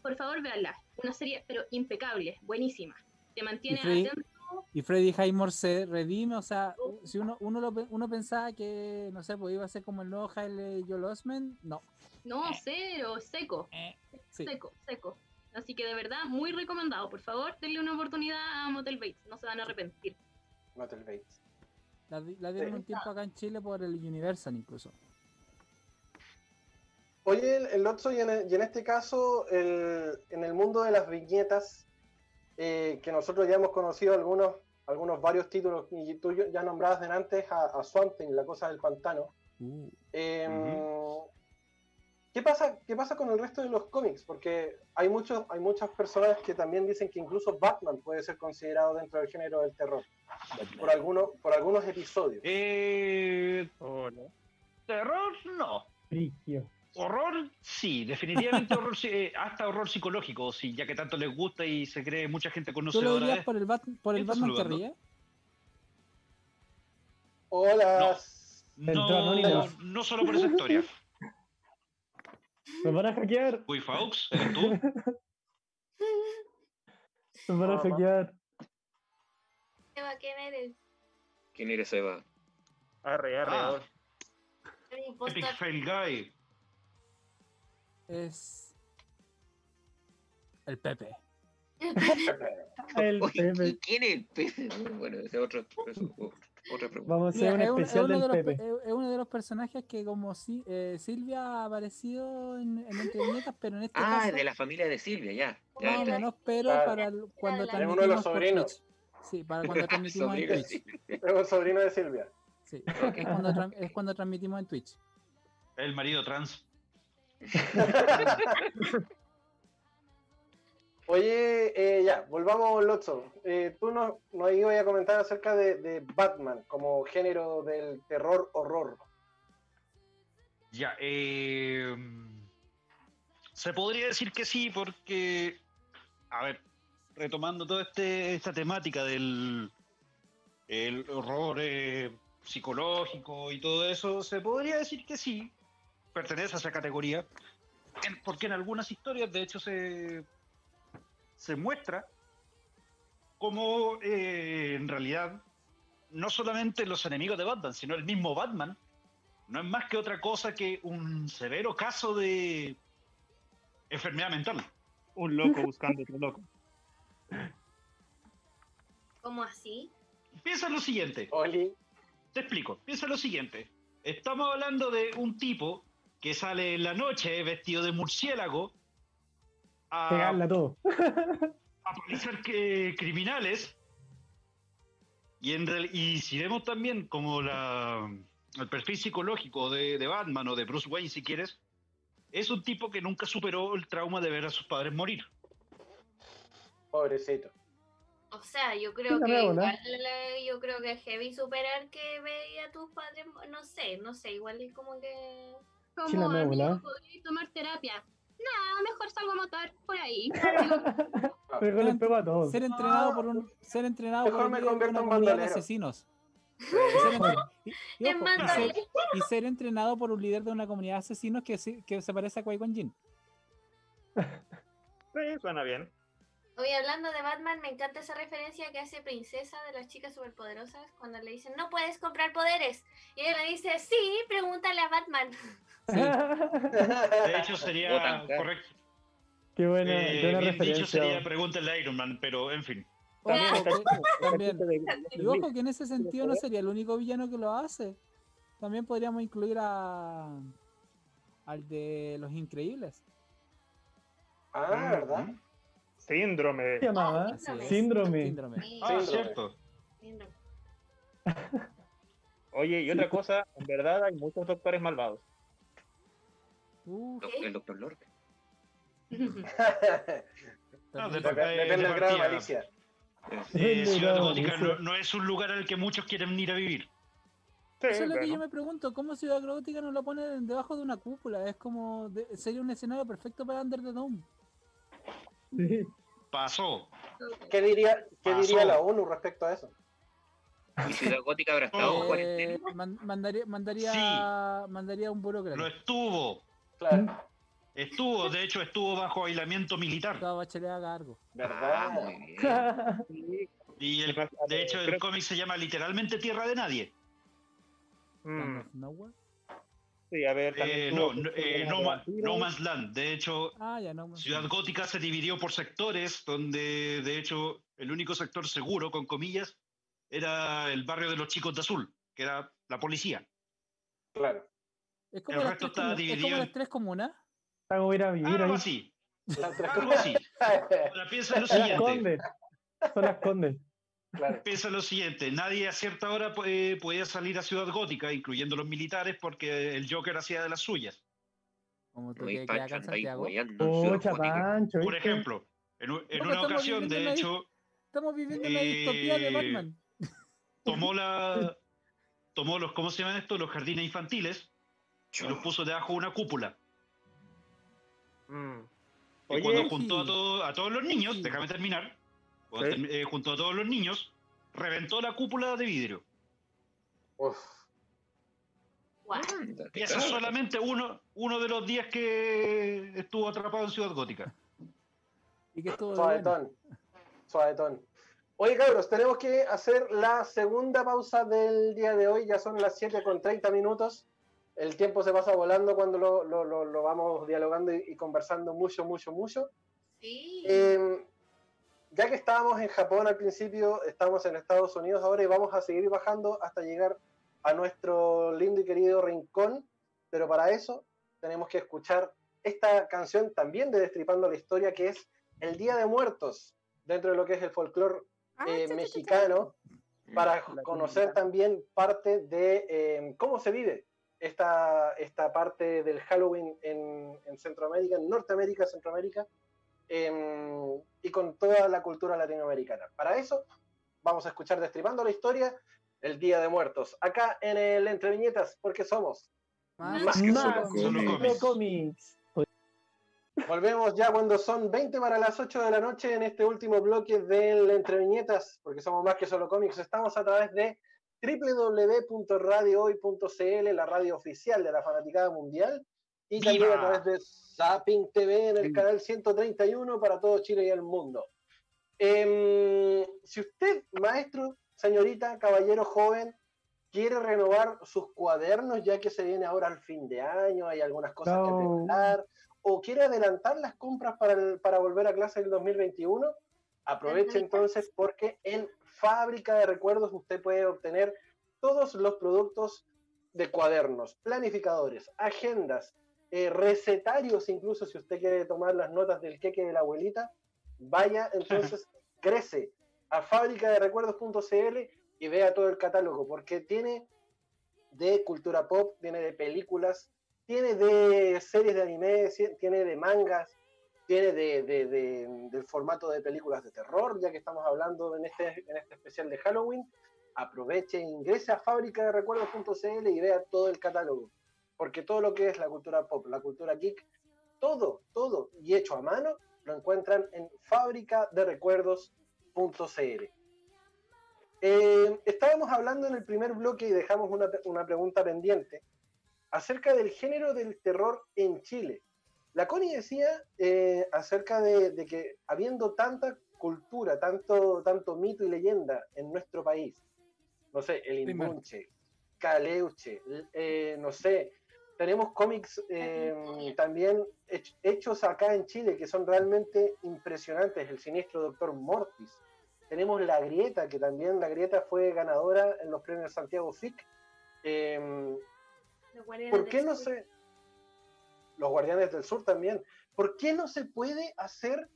Por favor, véanla. Una serie, pero impecable, buenísima. Te mantiene Freddy- atento. Y Freddy Highmore se redime, o sea, si uno, uno, lo uno pensaba que, no sé, pues iba a ser como el nuevo Haile Joel Osment, no. No, cero, seco. Eh, sí. Seco, seco. Así que de verdad, muy recomendado. Por favor, denle una oportunidad a Motel Bates. No se van a arrepentir. Motel Bates. La, di- la dieron Sí. un tiempo acá en Chile por el Universal incluso. Oye, el, el Lotso, y en, el- y en este caso, el- en el mundo de las viñetas, eh, que nosotros ya hemos conocido algunos, algunos varios títulos, y tú ya nombrabas de antes a, a Swamp Thing, La Cosa del Pantano. Uh, Eh, Ujú. ¿Qué, pasa, ¿Qué pasa con el resto de los cómics? Porque hay, muchos, hay muchas personas que también dicen que incluso Batman puede ser considerado dentro del género del terror, por, algunos por algunos episodios. Eh, terror, no. Frigio. Horror, sí, definitivamente horror, sí, eh, hasta horror psicológico, sí, ya que tanto les gusta y se cree mucha gente ¿Tú lo dirías de por el, Bat- por el ¿Quién está Batman que ríe? Hola. No solo por esa historia. Nos van a hackear. Uy, Faux, ¿eres tú? Nos van a Mamá. hackear. Eva, ¿quién eres? ¿Quién eres, Eva? Arre, arre, Ah. ahora. Epic. Fail Guy. Es. El Pepe. El Pepe. ¿y ¿quién es el Pepe? Bueno, ese es otro, otra pregunta. Vamos a hacer Mira, un es, un- es especial uno de del los, Pepe. pe- es- uno de los personajes que, como si, eh, Silvia ha aparecido en, en Entre Viñetas, pero en este Ah, caso. de la familia de Silvia, ya. ya, Más o ya. menos, pero Claro. para el- cuando Es uno de los por sobrinos. Sí, para cuando transmitimos en Twitch. Es un sobrino de Silvia. Sí, es cuando, tran- es cuando transmitimos en Twitch. El marido trans. Oye, eh, ya, volvamos, Lotso. Eh, tú nos, nos ibas a comentar acerca de, Batman como género del terror horror. Ya, eh, se podría decir que sí, porque, a ver, retomando toda este, esta temática del el horror eh, psicológico y todo eso, se podría decir que sí, pertenece a esa categoría, porque en algunas historias, de hecho, se, se muestra como eh, en realidad no solamente los enemigos de Batman, sino el mismo Batman no es más que otra cosa que un severo caso de enfermedad mental. Un loco buscando otro loco. ¿Cómo así? Piensa en lo siguiente, Oli, te explico, piensa en lo siguiente. Estamos hablando de un tipo que sale en la noche vestido de murciélago a, Pegarla todo. a palizar que- criminales. Y, en real- y si vemos también como la, el perfil psicológico de, de Batman o de Bruce Wayne, si quieres, es un tipo que nunca superó el trauma de ver a sus padres morir. pobrecito. O sea, yo creo que veo, ¿no? igual, eh, yo creo que es heavy superar que veía a tus padres, no sé, no sé, igual es como que Como Sí, la amigo, tomar terapia. Nada, mejor salgo a matar por ahí. Pero les pego a todos. Ser entrenado por un. Ser entrenado Mejor por un me líder de convierto una en comunidad de bandolero. asesinos. Y y- ojo, y ser- bandolero. y ser entrenado por un líder de una comunidad de asesinos que, se- que se parece a Qui-Gon Jinn. Sí, suena bien. Hoy hablando de Batman, me encanta esa referencia que hace Princesa de las chicas superpoderosas cuando le dicen, no puedes comprar poderes. Y ella le dice, sí, pregúntale a Batman. De hecho, sería correcto. qué buena, Eh, buena bien dicho sería pregúntale a Iron Man, pero en fin. También, también. Y ojo que en ese sentido no sería el único villano que lo hace. También podríamos incluir a al de los increíbles. Ah, ¿verdad? Síndrome. ¿Qué llamaba? Es. Síndrome. Síndrome. Sí, Ah, Síndrome. cierto. síndrome. Oye, y otra cosa, en verdad hay muchos doctores malvados. Doc- El doctor Lorca. No, eh, Depende de del grado de malicia. eh, Ciudad Gótica no, no es un lugar al que muchos quieren ir a vivir. Sí, Eso es lo que yo me pregunto, ¿cómo Ciudad Gótica no lo ponen debajo de una cúpula? Es como, de- sería un escenario perfecto para Under the Dome. Sí. Pasó. ¿Qué diría, qué Pasó. diría la ONU respecto a eso? Y Ciudad Gótica habrá estado en cuarentena. Eh, man- mandaría, mandaría, Sí. mandaría un burócrata. Lo estuvo. Claro, Estuvo, de hecho, estuvo bajo aislamiento militar. Toda Bachelet algo. Ah, ¿verdad? muy bien. Sí, Y el- de hecho, el cómic se llama literalmente Tierra de Nadie. mm, a ver, Eh, también no, eh, no, Ma- Man's Land. De hecho, Ah, ya no. Ciudad Gótica se dividió por sectores, donde de hecho el único sector seguro, con comillas, era el barrio de los chicos de azul, que era la policía. Claro. Es como, el las resto tres, está comu- es dividido como las tres comunas. Hago ir a vivir Algo ahí. así, algo así. Ahora piensa lo Son las siguiente, condes. Son las condes. Claro. piensa lo siguiente, nadie a cierta hora eh, podía salir a Ciudad Gótica, incluyendo los militares, porque el Joker hacía de las suyas. Como tú que queda acá Pancho, en Gótica. Pancho. Por ejemplo, en, una ocasión, de hecho, Estamos viviendo en la Eh, distopía de Batman. tomó la tomó los cómo se llaman estos los jardines infantiles y los puso debajo de una cúpula Mm. y Oye, cuando juntó a, todo- a todos los niños Sí. déjame terminar cuando Sí. eh, juntó a todos los niños reventó la cúpula de vidrio Uf. Anda, y ese es solamente uno uno de los días que estuvo atrapado en Ciudad Gótica Y que estuvo. Suavetón. Suavetón. Oye, cabros, tenemos que hacer la segunda pausa del día de hoy. Ya son las 7 con 30 minutos. El tiempo se pasa volando cuando lo, lo- lo- lo vamos dialogando y, y conversando mucho, mucho, mucho. Sí. Eh, ya que estábamos en Japón al principio, estamos en Estados Unidos ahora y vamos a seguir bajando hasta llegar a nuestro lindo y querido rincón. Pero para eso tenemos que escuchar esta canción también de Destripando la Historia, que es El Día de Muertos, dentro de lo que es el folclore Ah, eh, mexicano, para La conocer comunidad. también parte de eh, cómo se vive esta, esta parte del Halloween en, en Centroamérica, en Norteamérica, Centroamérica, em, y con toda la cultura latinoamericana. Para eso vamos a escuchar Destripando la Historia, el Día de Muertos, acá en el Entre Viñetas, porque somos. Más, Más que solo cómics. Volvemos ya cuando son 20 para las 8 de la noche en este último bloque del Entre Viñetas, porque somos más que solo cómics. Estamos a través de www.radiohoy.cl, la radio oficial de la Fanaticada Mundial, y también ¡Viva! a través de Zapping TV en el Sí. canal 131 para todo Chile y el mundo. Em, si usted, maestro, señorita, caballero joven, quiere renovar sus cuadernos, ya que se viene ahora al fin de año, hay algunas cosas que preparar, o quiere adelantar las compras para, el- para volver a clase el 2021, aproveche entonces porque en Fábrica de Recuerdos usted puede obtener todos los productos de cuadernos, planificadores, agendas, eh, recetarios, incluso si usted quiere tomar las notas del queque de la abuelita, vaya entonces, crece a fábrica de recuerdos.cl y vea todo el catálogo, porque tiene de cultura pop, tiene de películas, tiene de series de anime, tiene de mangas, tiene de, de- de- del formato de películas de terror, ya que estamos hablando en este, en este especial de Halloween. Aproveche, ingrese a fábrica de recuerdos.cl y vea todo el catálogo, porque todo lo que es la cultura pop, la cultura geek, todo, todo y hecho a mano, lo encuentran en fábrica de recuerdos.cl. Eh, estábamos hablando en el primer bloque y dejamos una, una pregunta pendiente acerca del género del terror en Chile. La Connie decía eh, acerca de, de que habiendo tanta cultura, tanto, tanto mito y leyenda en nuestro país, no sé, el. Inmunche, Caleuche, eh, no sé, tenemos cómics eh, también hech- hechos acá en Chile que son realmente impresionantes, el siniestro Doctor Mortis. Tenemos La Grieta, que también La Grieta fue ganadora en los premios Santiago FIC. Eh, guardianes ¿Por qué no se... Los Guardianes del Sur también. ¿Por qué no se puede hacer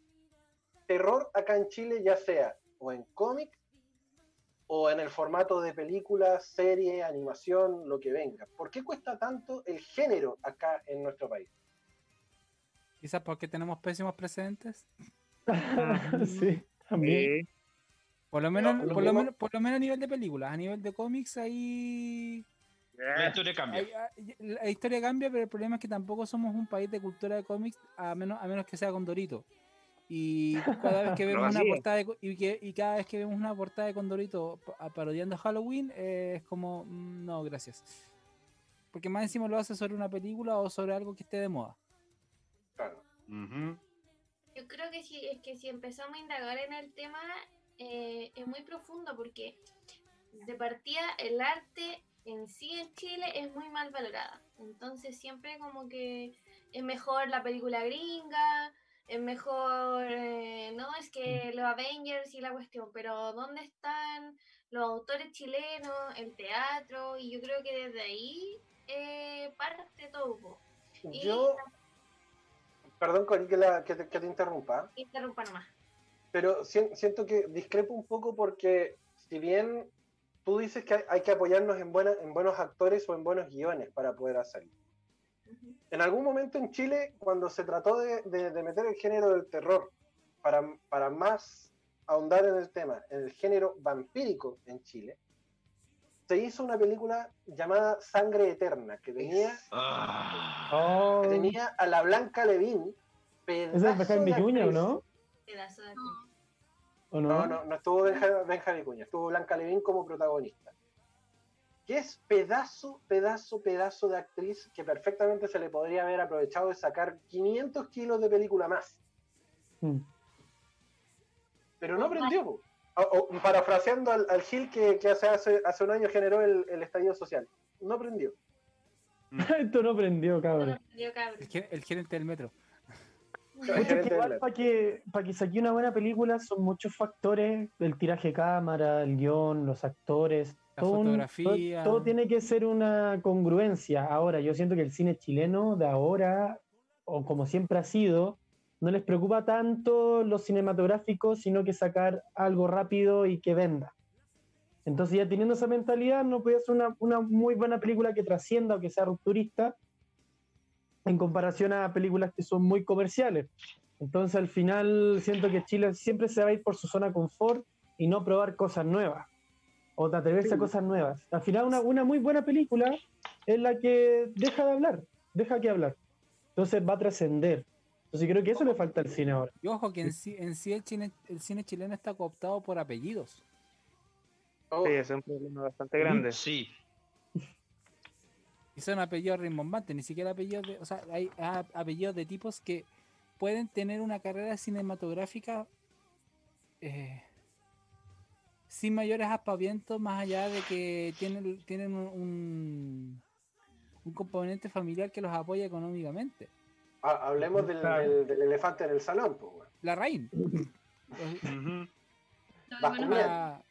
terror acá en Chile, ya sea o en cómic o en el formato de película, serie, animación, lo que venga? ¿Por qué cuesta tanto el género acá en nuestro país? Quizás porque tenemos pésimos precedentes. sí, también. Sí. Por lo menos, por lo menos, por lo menos a nivel de películas, a nivel de cómics ahí La historia cambia. Hay- la historia cambia, pero el problema es que tampoco somos un país de cultura de cómics, a menos, a menos que sea con Dorito. Y cada vez que vemos una portada de, y, que, y cada vez que vemos una portada de Condorito pa- parodiando Halloween, eh, es como, mm, no, gracias. Porque más encima lo hace sobre una película o sobre algo que esté de moda. Claro. Yo creo que si, es que si empezamos a indagar en el tema, eh, es muy profundo porque de partida el arte en sí en Chile es muy mal valorada. Entonces siempre como que es mejor la película gringa, es mejor, eh, no, es que los Avengers y la cuestión, pero ¿dónde están los autores chilenos, el teatro? Y yo creo que desde ahí eh, parte todo. Y Yo, perdón, Cori, que, la- que te, que te interrumpa, interrumpa nomás. pero si- siento que discrepo un poco porque si bien tú dices que hay, hay que apoyarnos en, buena- en buenos actores o en buenos guiones para poder hacerlo. En algún momento en Chile, cuando se trató de, de- de meter el género del terror para, para más ahondar en el tema, en el género vampírico en Chile, se hizo una película llamada Sangre Eterna, que tenía, Ah. Oh, que tenía a la Blanca Levín. ¿Esa es de Vicuña o no? Pedazo de ¿O no? No, no, no estuvo Benja, Benja Vicuña, estuvo Blanca Levín como protagonista. Que es pedazo, pedazo, pedazo de actriz que perfectamente se le podría haber aprovechado de sacar 500 kilos de película más. Mm. Pero no aprendió. O- o, parafraseando al, al Gil que, que hace, hace, hace un año generó el, el estallido social. No aprendió. Esto no prendió, cabrón. Dio cabrón. El, el gerente del metro. Mucho que igual para que, para que saque una buena película son muchos factores, el tiraje de cámara, el guion, los actores, La todo, un- fotografía. todo, todo tiene que ser una congruencia. Ahora, yo siento que el cine chileno de ahora, o como siempre ha sido, no les preocupa tanto los cinematográficos, sino que sacar algo rápido y que venda. Entonces ya teniendo esa mentalidad, no puede ser una, una muy buena película que trascienda o que sea rupturista en comparación a películas que son muy comerciales. Entonces al final siento que Chile siempre se va a ir por su zona confort y no probar cosas nuevas o de atreverse a cosas nuevas. Al final una, una muy buena película es la que deja de hablar, deja que hablar. Entonces va a trascender. Entonces creo que eso le falta al cine ahora. Y ojo que en sí, en sí el, cine, el cine chileno está cooptado por apellidos. Oh, Sí, es un problema bastante grande. Sí. Y son apellidos rimbombantes, ni siquiera apellidos de. O sea, hay a- apellidos de tipos que pueden tener una carrera cinematográfica eh, sin mayores aspavientos, más allá de que tienen, tienen un, un, un componente familiar que los apoya económicamente. ha- hablemos del, Claro. del- del elefante en el salón. po, weón. La raíz. Ujú. Los hermanos, Bien. Ah,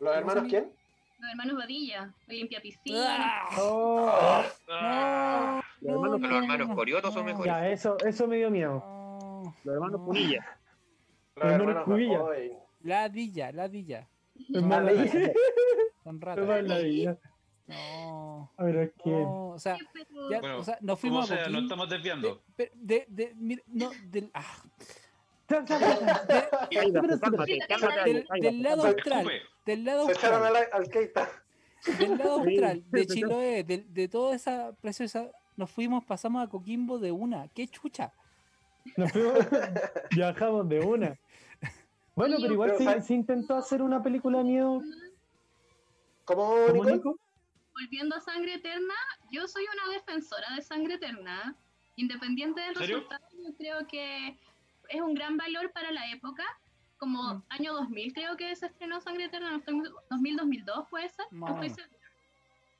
¿Los hermanos se quién? los hermanos Badilla, Olimpia Piscina. ¡Ah! Oh, Ah. No, Los hermanos- no, Los hermanos no, Corioto son mejores. ya, eso, eso me dio miedo. Los hermanos No. Punilla. Hermanos Cubilla. La dilla, la dilla. Son ratas. No. A ver, es que. no, o sea, ya, Bueno, o sea, nos fuimos a sea, nos estamos de, desviando. pero de, de, mira, no, del, ah, de- del, del lado austral, del lado austral, al, al Keita. del lado austral, de. Chiloé, de, de toda esa preciosa, nos fuimos, pasamos a Coquimbo de una, qué chucha. Nos fuimos- viajamos de una. Bueno, pero igual Pero, se, ¿sabes? se intentó hacer una película de miedo. ¿Cómo. Nico? volviendo a Sangre Eterna, yo soy una defensora de Sangre Eterna. Independiente del resultado, yo creo que es un gran valor para la época. Como Mm. año 2000 creo que se estrenó Sangre Eterna, no estoy muy- 2000-2002 puede ser, no.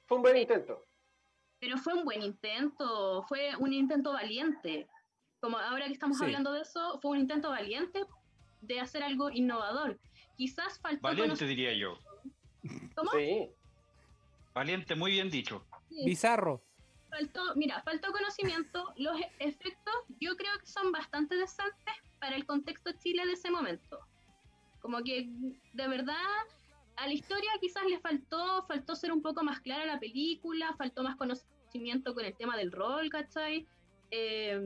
Fue un buen intento. Pero fue un buen intento, fue un intento valiente. Como ahora que estamos Sí. hablando de eso, fue un intento valiente de hacer algo innovador. Quizás faltó Valiente, diría yo. ¿Cómo? Sí. Valiente, muy bien dicho. Sí. Bizarro. faltó, mira, faltó conocimiento. Los efectos yo creo que son bastante decentes para el contexto Chile de ese momento. Como que de verdad a la historia quizás le faltó, faltó ser un poco más clara la película, faltó más conocimiento con el tema del rol, ¿cachai? eh,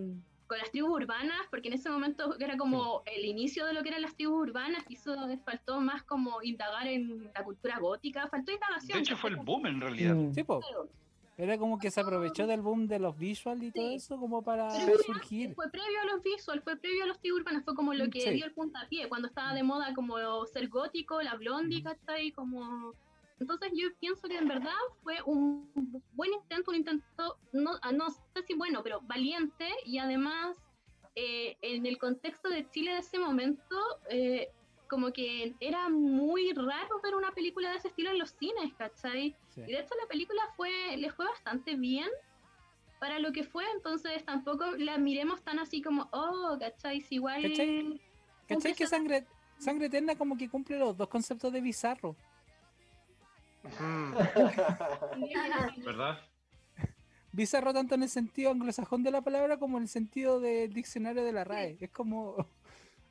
con las tribus urbanas, porque en ese momento era como el inicio de lo que eran las tribus urbanas, quiso, faltó más como indagar en la cultura gótica, faltó indagación. De hecho, fue el boom en realidad. Mm. Sí, po. Era como que se aprovechó del boom de los visual y todo eso como para Pero surgir. Fue previo a los visual, fue previo a los tribus urbanas, fue como lo que Sí. dio el puntapié, cuando estaba de moda como ser gótico, la blondie, ¿cachai? Como... Entonces yo pienso que en verdad fue un buen intento, un intento, no, ah, no sé si bueno, pero valiente y además eh, en el contexto de Chile de ese momento, eh, como que era muy raro ver una película de ese estilo en los cines, ¿cachai? Sí. Y de hecho la película fue, le fue bastante bien para lo que fue, entonces tampoco la miremos tan así como, oh, ¿cachai? Si igual... ¿Cachai? ¿Cachai que sangre, sangre eterna como que cumple los dos conceptos de bizarro? Mm. ¿Verdad? Bizarro tanto en el sentido anglosajón de la palabra como en el sentido del diccionario de la RAE. Es como...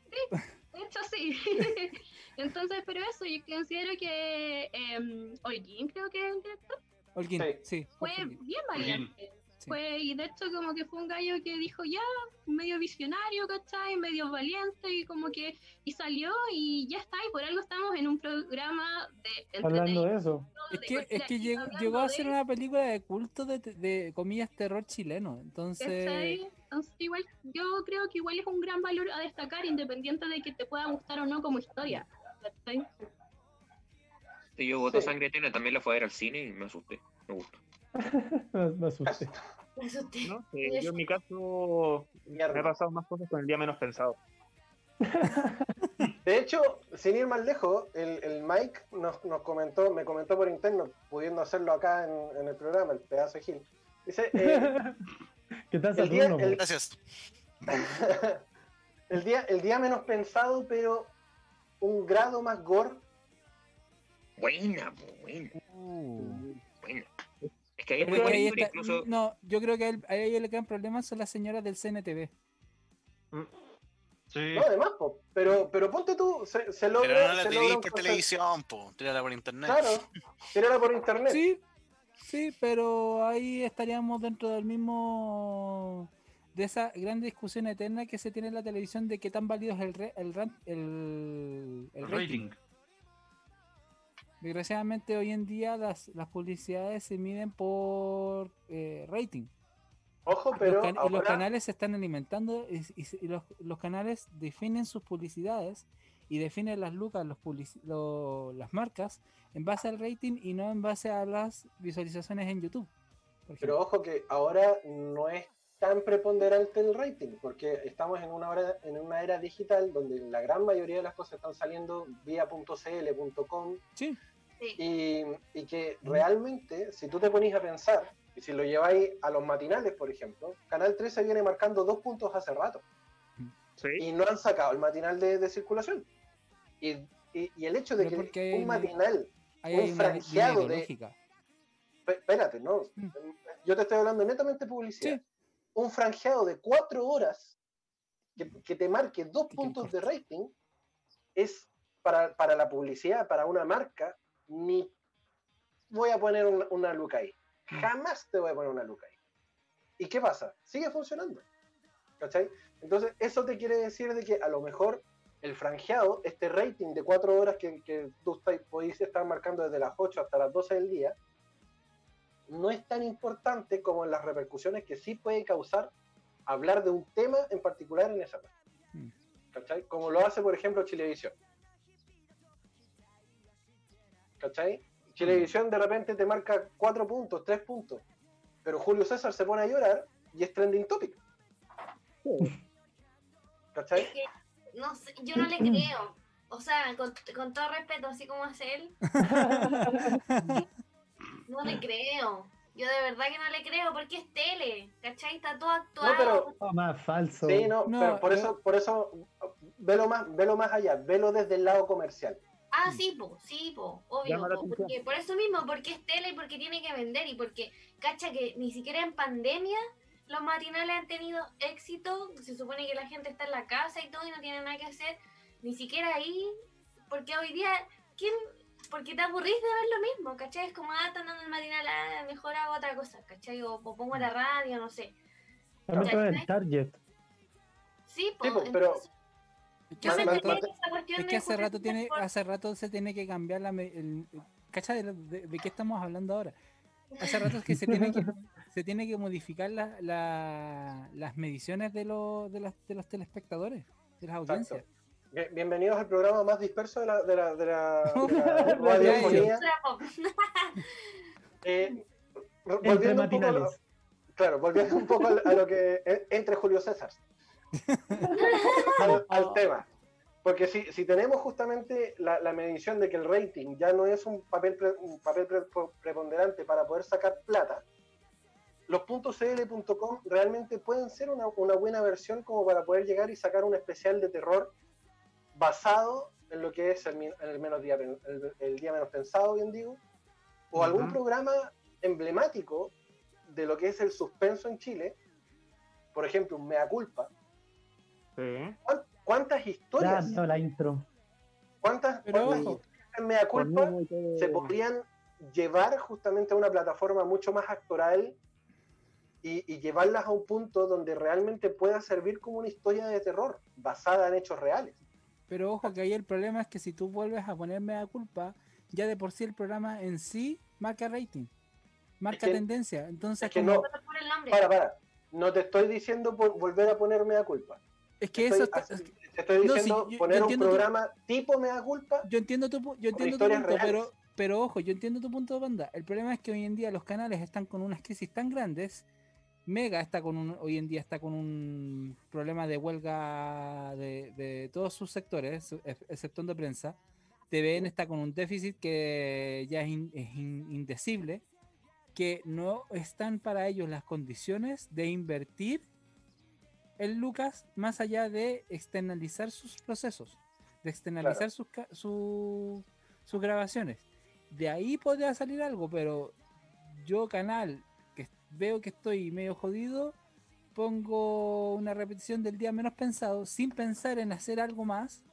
De hecho, sí. Entonces, pero eso, yo considero que eh, Holguín creo que es el director, Holguín, Sí. sí. fue bien valiente. Sí. Fue, y de hecho como que fue un gallo que dijo ya, medio visionario, ¿cachai? Medio valiente y como que, y salió y ya está, y por algo estamos en un programa de Hablando de eso. Es que, es que llegó, a de- ser una película de culto de, de comillas terror chileno. Entonces, ¿cachai? Entonces, igual, yo creo que igual es un gran valor a destacar, independiente de que te pueda gustar o no como historia. ¿cachai? Sí, yo voto Sí. Sangre Eterna, también la fui a ver al cine y me asusté. Me gustó. Me, me asusté. Me asusté. No sé, yo en mi caso me ha pasado más cosas con el día menos pensado. De hecho, sin ir más lejos, el, el Mike nos, nos comentó, me comentó por interno, pudiendo hacerlo acá en, en el programa, el pedazo de Gil. Dice, eh, ¿Qué tal, El día- Saturno? el-? Gracias. el, día, el día menos pensado, pero un grado más gore. Buena, buena, uh, buena. Es que ahí es pero muy que ahí bonito, está- incluso. no, yo creo que a, él- a ellos le quedan problemas son las señoras del CNTV. Sí. No, además, po, pero, pero ponte tú, se, se logra. Pero no la por televisión, po. Tírala por internet. Claro, tírala por internet. Sí, sí, pero ahí estaríamos dentro del mismo de esa gran discusión eterna que se tiene en la televisión de qué tan válido es el re- el, el, el El rating. rating. Desgraciadamente hoy en día las, las publicidades se miden por eh, rating. Ojo, Los pero can- los canales se están alimentando y, y se- y los, los canales definen sus publicidades y definen las lucas, los lo- las marcas en base al rating y no en base a las visualizaciones en YouTube. Pero ojo que ahora no es tan preponderante el rating, porque estamos en una, hora, en una era digital donde la gran mayoría de las cosas están saliendo vía .cl, .com, Sí, Sí. y, y que realmente, si tú te ponís a pensar, y si lo lleváis a los matinales, por ejemplo, Canal 13 viene marcando dos puntos hace rato, Sí. y no han sacado el matinal de, de circulación. Y, y- y el hecho de Pero que hay un matinal Un hay de- Espérate, no. Mm. Yo te estoy hablando netamente de publicidad. Sí. Un franjeado de cuatro horas que, que te marque dos ¿Qué puntos de rating es para, para la publicidad, para una marca, ni voy a poner una, una luca ahí. Mm. Jamás te voy a poner una luca ahí. ¿Y qué pasa? Sigue funcionando. ¿Cachai? Entonces, eso te quiere decir de que a lo mejor el franjeado, este rating de cuatro horas que, que tú podéis estar marcando desde las 8 hasta las 12 del día, no es tan importante como en las repercusiones que sí puede causar hablar de un tema en particular en esa parte. Mm. ¿Cachai? Como lo hace, por ejemplo, Chilevisión. ¿Cachai? Chilevisión de repente te marca cuatro puntos, tres puntos, pero Julio César se pone a llorar y es trending topic. ¿Cachai? Es que, no sé, yo no le creo. O sea, con, con todo respeto, así como hace él, no le creo. Yo de verdad que no le creo porque es tele, ¿cachai? Está todo actuado. No, pero Oh, más falso. Sí, no, No, pero por eso, por eso, velo más, velo más allá, velo desde el lado comercial. Ah, sí, po, sí, po, obvio. Po, porque, por eso mismo, porque es tele y porque tiene que vender y porque, cacha, que ni siquiera en pandemia los matinales han tenido éxito. Se supone que la gente está en la casa y todo y no tiene nada que hacer. Ni siquiera ahí, porque hoy día, ¿quién? Porque te aburrís de ver lo mismo, ¿cachai? Es como, ah, están dando el matinal, ah, mejor hago otra cosa, ¿cachai? O, o pongo la radio, no sé. También Target. Sí, Sí, po, pues, pero que esa cuestión es que hace rato tiene, por- hace rato se tiene que cambiar la me- el, ¿cacha de, de- de qué estamos hablando ahora? Hace rato es que se tiene que se tiene que modificar la- la- las mediciones de los de, las- de los telespectadores, de las Exacto. audiencias. Bien- Bienvenidos al programa más disperso de la, de la, de la, de la radiofonía. Eh, volviendo un poco a lo- matinales. claro, volviendo un poco a lo- a lo que eh, entre Julio César. Al, al tema. Porque si, si tenemos justamente la, la medición de que el rating ya no es un papel, pre- un papel pre- preponderante para poder sacar plata, los .cl.com realmente pueden ser una, una buena versión como para poder llegar y sacar un especial de terror basado en lo que es el, menos día, el, el día menos pensado, bien digo, o algún programa emblemático de lo que es el suspenso en Chile, por ejemplo, un Mea Culpa. Sí. ¿Cuán- ¿Cuántas Ya, historias, no, la intro. cuántas, Pero cuántas historias en Mea Culpa se podrían llevar justamente a una plataforma mucho más actoral y, y llevarlas a un punto donde realmente pueda servir como una historia de terror basada en hechos reales? Pero ojo que ahí el problema es que si tú vuelves a ponerme a culpa, ya de por sí el programa en sí marca rating, marca que- tendencia. Entonces, es que no, para, para, no te estoy diciendo por volver a poner Mea Culpa. Es que Estoy eso está- así- te estoy no, sí, diciendo yo- yo poner un entiendo tu- programa tipo Mea Culpa yo entiendo tu, yo entiendo tu punto, reales. pero, pero ojo, yo entiendo tu punto de banda. El problema es que hoy en día los canales están con unas crisis tan grandes. Mega está con un, hoy en día está con un problema de huelga de, de todos sus sectores, ex- exceptuando prensa. TVN está con un déficit que ya es, in- es in- indecible, que no están para ellos las condiciones de invertir en Lucas más allá de externalizar sus procesos, de externalizar sus, su- sus grabaciones. De ahí podría salir algo, pero yo canal que veo que estoy medio jodido, pongo una repetición del día menos pensado sin pensar en hacer algo más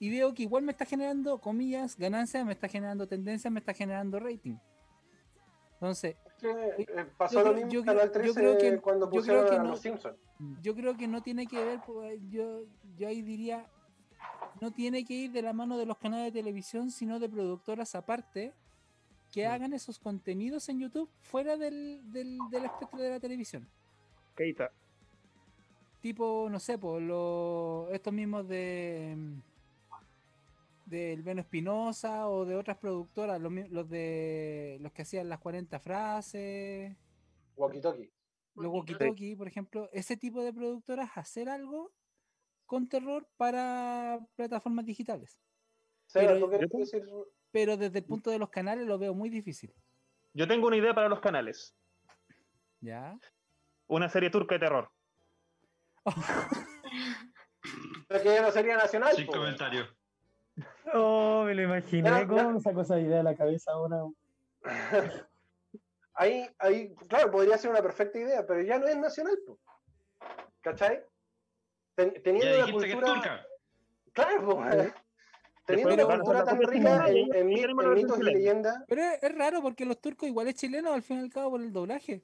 y veo que igual me está generando, comillas, ganancias, me está generando tendencias, me está generando rating. Entonces, Eh, pasó yo lo creo- mismo yo en Canal creo- yo 13 creo que- cuando yo creo pusieron que a no- los Simpsons. yo creo que no tiene que ver, pues, yo, yo ahí diría, no tiene que ir de la mano de los canales de televisión, sino de productoras aparte que hagan esos contenidos en YouTube fuera del, del, del espectro de la televisión. Keita. Tipo, no sé, por los, estos mismos de del Beno Espinosa o de otras productoras, los, de los que hacían las 40 frases, Walkie Talkie. los Walkie Talkie, por ejemplo, ese tipo de productoras hacer algo con terror para plataformas digitales. Pero- ¿tú quieres yo- decir? Pero desde el punto de los canales lo veo muy difícil. Yo tengo una idea para los canales. ¿Ya? Una serie turca de terror. Pero que ya no sería nacional. Sin po. comentario. Oh, me lo imaginé. Ya, ¿Cómo ya. me sacó esa idea de la cabeza ahora? ahí, ahí, claro, podría ser una perfecta idea, pero ya no es nacional. po. ¿Cachai? Ten- Ya teniendo que es cultura. turca. Claro, po. teniendo una cultura tan rica en, en en mitos y leyendas. Pero es, es raro porque los turcos igual es chileno al fin y al cabo por el doblaje.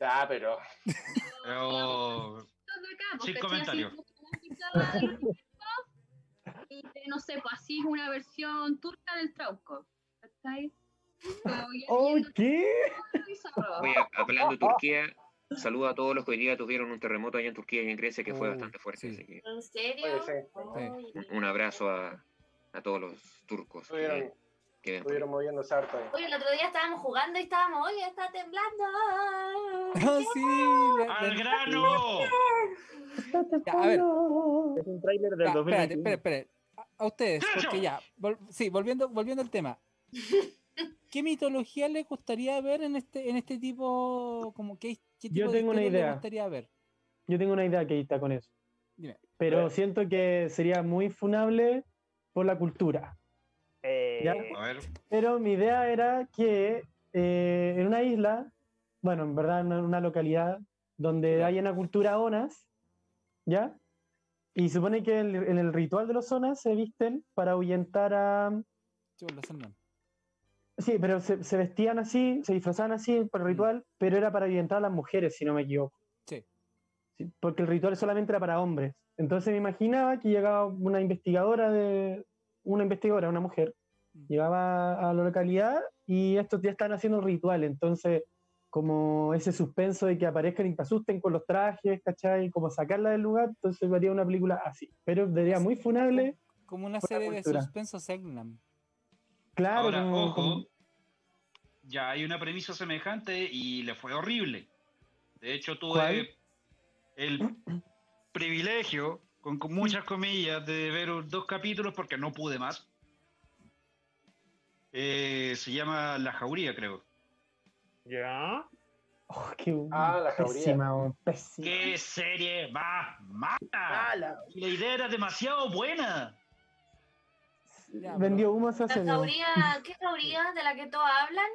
Ah, pero. Pero pues, Sin ¿cachai? comentario. Así, fanática de los turcos, y de, no sé, pues así es una versión turca del trauco. ¿Cachai? Oh, ¿qué? Oye, hablando de Turquía, saludo a todos los que hoy día tuvieron un terremoto allá en Turquía y en Grecia que fue Oh, bastante fuerte. sí. Así que ¿En serio? Un- un abrazo a, a todos los turcos que, Estuvieron, que ahí. estuvieron moviéndose harto ahí. Oye, el otro día estábamos jugando y estábamos, oye, está temblando. Oh, sí, la- ¡Al la- grano! Ya, a ver. Es un tráiler del Ya, espérate, 2021. espérate, espérate. A, a ustedes, porque ya, vol- sí, volviendo, volviendo al tema. ¿Qué mitología les gustaría ver en este, en este tipo, como qué, qué tipo Yo de tengo una historia les idea. gustaría ver? Yo tengo una idea, Keita, con eso. Dime. Pero siento que sería muy funable por la cultura. Eh, ¿Ya? A ver, Pero mi idea era que eh, en una isla, bueno, en verdad en una localidad donde hay una cultura onas, ¿ya? Y supone que en el ritual de los onas se visten para ahuyentar a... Sí. Sí, pero se, se vestían así, se disfrazaban así por el ritual, pero era para ahuyentar a las mujeres, si no me equivoco. Sí. Sí, porque el ritual solamente era para hombres. Entonces me imaginaba que llegaba una investigadora de una investigadora, una mujer, Mm. llegaba a la localidad y estos ya están haciendo el ritual. Entonces, como ese suspenso de que aparezcan y te asusten con los trajes, ¿cachai? Como sacarla del lugar, entonces haría una película así. Pero sería muy funable, Como una serie de suspenso Segnam. claro. Ahora, como- ojo, como- ya hay una premisa semejante y le fue horrible. De hecho, tuve ¿Cuál? el privilegio, con, con muchas comillas, de ver dos capítulos porque no pude más. Eh, se llama La Jauría, creo. Ya. Oh, qué Ah, la pésima, pésima. ¡Qué serie más mala! Ah, la- idea era demasiado buena. Ya, Vendió humo esa La serie. jauría, ¿qué jauría de la que todos hablan?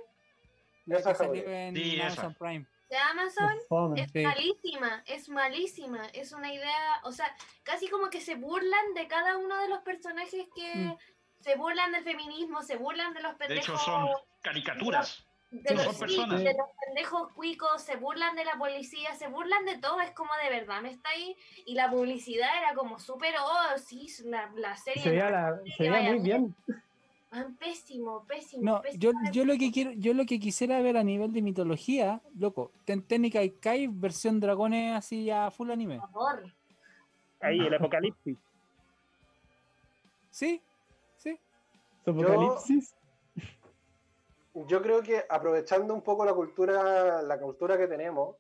La que salió en Sí, esa. Amazon Prime. ¿De Amazon? Fome. Es Sí. malísima, es malísima. Es una idea, o sea, casi como que se burlan de cada uno de los personajes que Mm. se burlan del feminismo, se burlan de los De pendejos. hecho, son caricaturas. De, los, sí, personas. de los pendejos cuicos, se burlan de la policía, se burlan de todo. Es como de verdad, me está ahí. Y la publicidad era como súper, oh, sí, la, la serie. Se veía, la, se veía muy bien. Pésimo, pésimo. No, pésimo. yo, yo lo que quiero, yo lo que quisiera ver a nivel de mitología, loco, Técnica y Kai versión dragones así a full anime. Por favor. Ahí, el apocalipsis. ¿Sí? ¿Sí? Su apocalipsis. Yo creo que aprovechando un poco la cultura, la cultura que tenemos,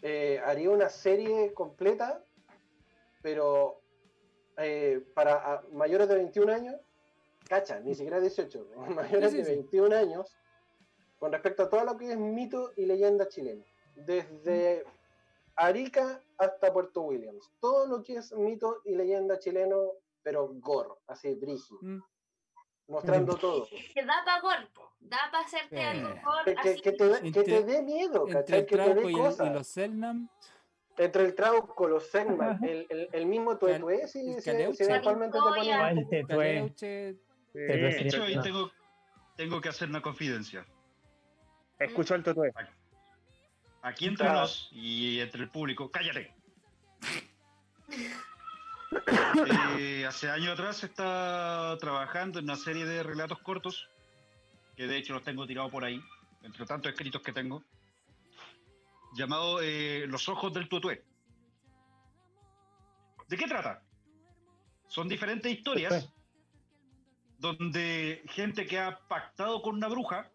eh, haría una serie completa, pero eh, para a- mayores de 21 años, cacha, ni siquiera 18, mayores sí, de sí. 21 años, con respecto a todo lo que es mito y leyenda chilena, desde Arica hasta Puerto Williams, todo lo que es mito y leyenda chileno, pero gore, así brígido, Mm. Mostrando todo. Que da para golpe, da para hacerte Eh. algo por Que, así. que te, que te dé miedo, Entre el Que te dé y, el- cosas. y los Selnam, Entre el Trauco, los Selman, el, el, el mismo Tuetué, Caleuche. si eventualmente te. Ah, el tetué. Sí. De hecho, ahí tengo, tengo que hacer una confidencia. Escucho el tutué. Aquí entre nos y entre el público, cállate. Eh, hace años atrás estaba trabajando en una serie de relatos cortos, que de hecho los tengo tirados por ahí, entre tantos escritos que tengo, llamado eh, Los Ojos del Tutué. ¿De qué trata? Son diferentes historias donde gente que ha pactado con una bruja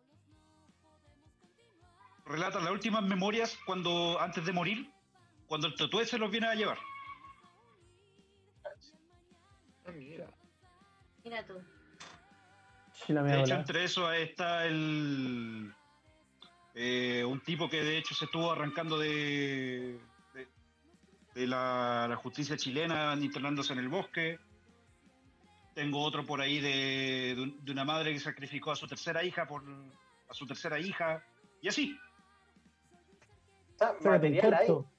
relata las últimas memorias cuando antes de morir, cuando el Tutué se los viene a llevar. Mira. Mira tú. Sí, la De hecho, entre eso está el eh, un tipo que de hecho se estuvo arrancando de, de, de la, la justicia chilena, internándose en el bosque. Tengo otro por ahí de, de un- de una madre que sacrificó a su tercera hija por a su tercera hija y así. Material ahí. corto.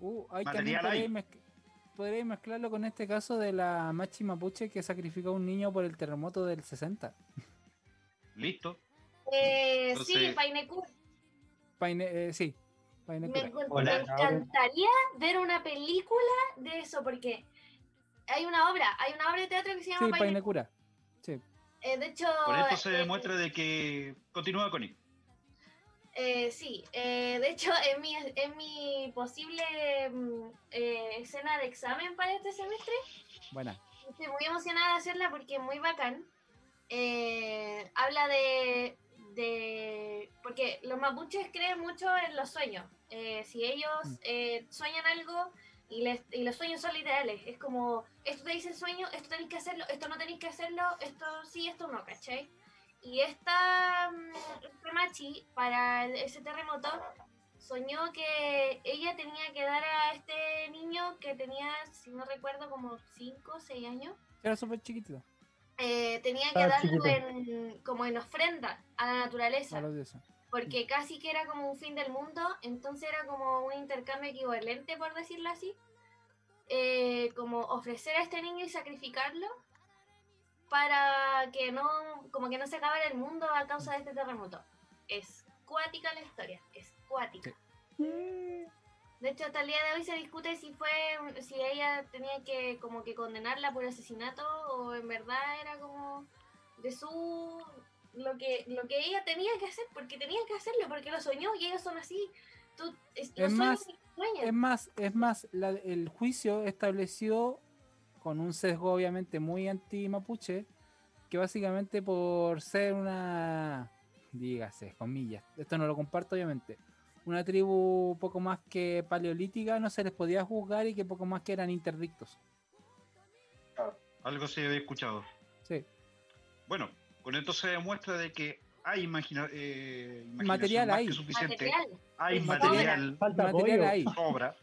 Uh, hay Material hay. Podréis mezclarlo con este caso de la Machi Mapuche que sacrificó a un niño por el terremoto del 60. Listo. Eh, sí, Painecur. Paine- eh, sí, Me, encantaría ver una película de eso, porque hay una obra, hay una obra de teatro que se llama Sí, Paine- Paine Cura. Sí. Eh, de hecho, Con esto se eh, demuestra de que continúa con él. Eh, sí, eh, de hecho, es mi, es mi posible mm, eh, escena de examen para este semestre. Buena. Estoy muy emocionada de hacerla porque es muy bacán. Eh, habla de, de- Porque los mapuches creen mucho en los sueños. Eh, si ellos Mm. eh, sueñan algo y, les, y los sueños son literales, es como, esto te dice el sueño, esto tenéis que hacerlo, esto no tenéis que hacerlo, esto sí, esto no, ¿cachai? Y esta, mm, esta machi, para el- ese terremoto, soñó que ella tenía que dar a este niño que tenía, si no recuerdo, como 5 o 6 años, Era súper chiquitito. eh, tenía que Ah, darlo en, como en ofrenda a la naturaleza, A porque casi que era como un fin del mundo, entonces era como un intercambio equivalente, por decirlo así, eh, como ofrecer a este niño y sacrificarlo para que no, como que no se acabara el mundo a causa de este terremoto. Es cuática la historia, es cuática. Sí. De hecho, hasta el día de hoy se discute si fue, si ella tenía que como que condenarla por asesinato o en verdad era como de su lo que lo que ella tenía que hacer porque tenía que hacerlo porque lo soñó y ellos son así. Tú, es, Es más. Es más, es más, la- el juicio estableció con un sesgo obviamente muy anti-mapuche, que básicamente por ser una, dígase, comillas, esto no lo comparto obviamente, una tribu poco más que paleolítica no se les podía juzgar y que poco más que eran interdictos. Algo se había escuchado. Sí. Bueno, con esto se demuestra de que hay imagina eh, imaginación Material más hay. que suficiente. Material. Hay material, Falta Material apoyo. ahí. sobra.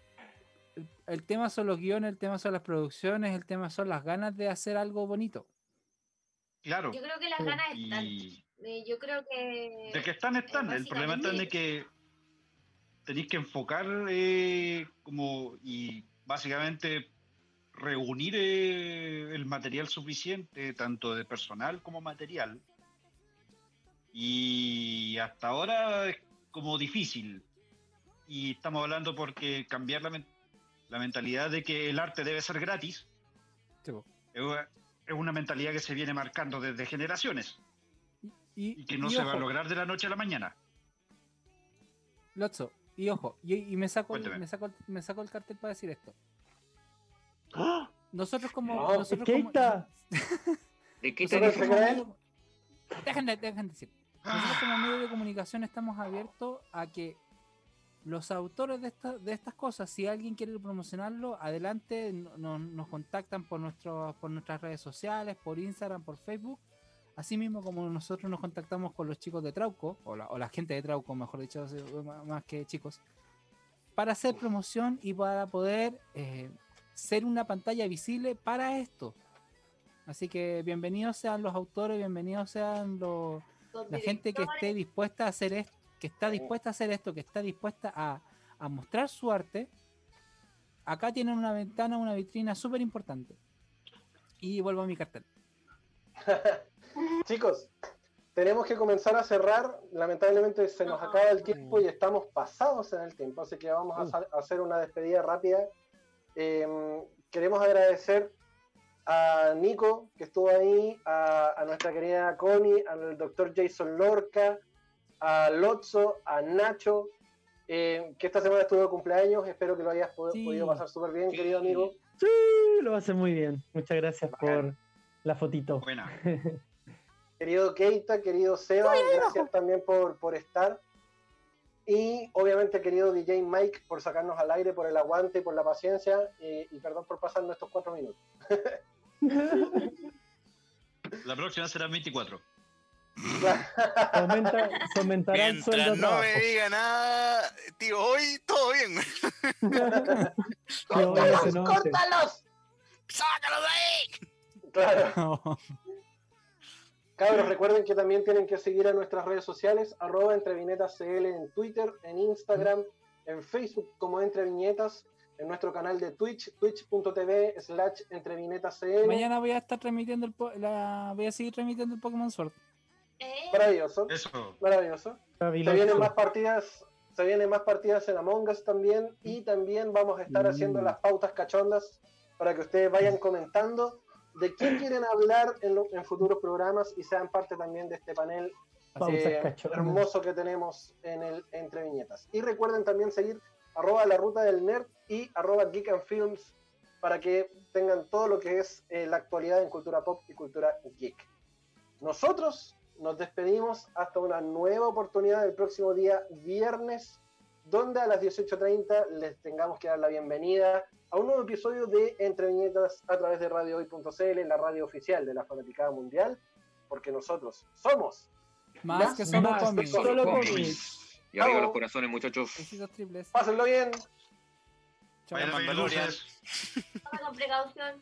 El, tema son los guiones, el tema son las producciones, el tema son las ganas de hacer algo bonito. Claro. Yo creo que las ganas están. Y Eh, Yo creo que. de que están, están. El problema está en de que tenéis que enfocar eh, como y básicamente reunir eh, el material suficiente, tanto de personal como material. Y hasta ahora es como difícil. Y estamos hablando porque cambiar la, men- la mentalidad de que el arte debe ser gratis Sí, es una- es una mentalidad que se viene marcando desde generaciones Y, y que no y se va a lograr de la noche a la mañana. Lotso, y ojo, y, y me, saco el, me, saco, el- me saco el cartel para decir esto. ¡Ah! Nosotros como... No, nosotros ¿qué como está? ¿De qué de decir. Nosotros como medio de comunicación estamos abiertos a que los autores de, esta- de estas cosas, si alguien quiere promocionarlo, adelante, no- no- nos contactan por, nuestro, por nuestras redes sociales, por Instagram, por Facebook. Así mismo como nosotros nos contactamos con los chicos de Trauco, o la, o la gente de Trauco, mejor dicho, más- que chicos, para hacer promoción y para poder eh, ser una pantalla visible para esto. Así que bienvenidos sean los autores, bienvenidos sean los, la gente que esté dispuesta a hacer esto, que está dispuesta a hacer esto, que está dispuesta a, a mostrar su arte, acá tienen una ventana, una vitrina súper importante. Y vuelvo a mi cartel. Chicos, tenemos que comenzar a cerrar. Lamentablemente se nos acaba el tiempo y estamos pasados en el tiempo, así que vamos a a hacer una despedida rápida. Eh, queremos agradecer a Nico, que estuvo ahí, a, a nuestra querida Connie, al doctor Jason Lorca, a Lotso, a Nacho, eh, que esta semana estuvo de cumpleaños. Espero que lo hayas pod- Sí. podido pasar súper bien, Sí. querido amigo. Sí, lo hace muy bien. Muchas gracias por la fotito. Buena. Querido Keita, querido Seba, gracias también por, por estar. Y obviamente, querido DJ Mike, por sacarnos al aire, por el aguante y por la paciencia. eh, y perdón por pasarnos estos cuatro minutos. La próxima será 24. Aumenta, aumentará el sueldo no trabajo. me diga nada, tío, hoy todo bien. Se ¡Córtalos! note. ¡Córtalos! ¡Sácalo de ahí! Claro. Cabros, recuerden que también tienen que seguir a nuestras redes sociales, arroba entrevinetascl en Twitter, en Instagram, en Facebook como Entre Viñetas, en nuestro canal de Twitch, twitch.tv slash entrevinetascl. Mañana voy a estar transmitiendo el po- la, voy a seguir transmitiendo el Pokémon Sword. Eh, Maravilloso, Eso. maravilloso. Se Fabuloso. vienen más partidas, se vienen más partidas en Among Us también y también vamos a estar haciendo Mm. las pautas cachondas para que ustedes vayan comentando de qué quieren hablar en, lo- en futuros programas y sean parte también de este panel eh, hermoso que tenemos en el Entre Viñetas. Y recuerden también seguir arroba la ruta del nerd y arroba geek and films para que tengan todo lo que es eh, la actualidad en cultura pop y cultura geek. Nosotros nos despedimos hasta una nueva oportunidad el próximo día viernes, donde a las 18.30 les tengamos que dar la bienvenida a un nuevo episodio de Entre Viñetas a través de radiohoy.cl, la radio oficial de la Fanaticada Mundial, porque nosotros somos Más, Más que solo más, cómics. solo Cómics. cómics. Y arriba Chao. los corazones, muchachos. Pásenlo bien. Chao. Mandalorian. con precaución.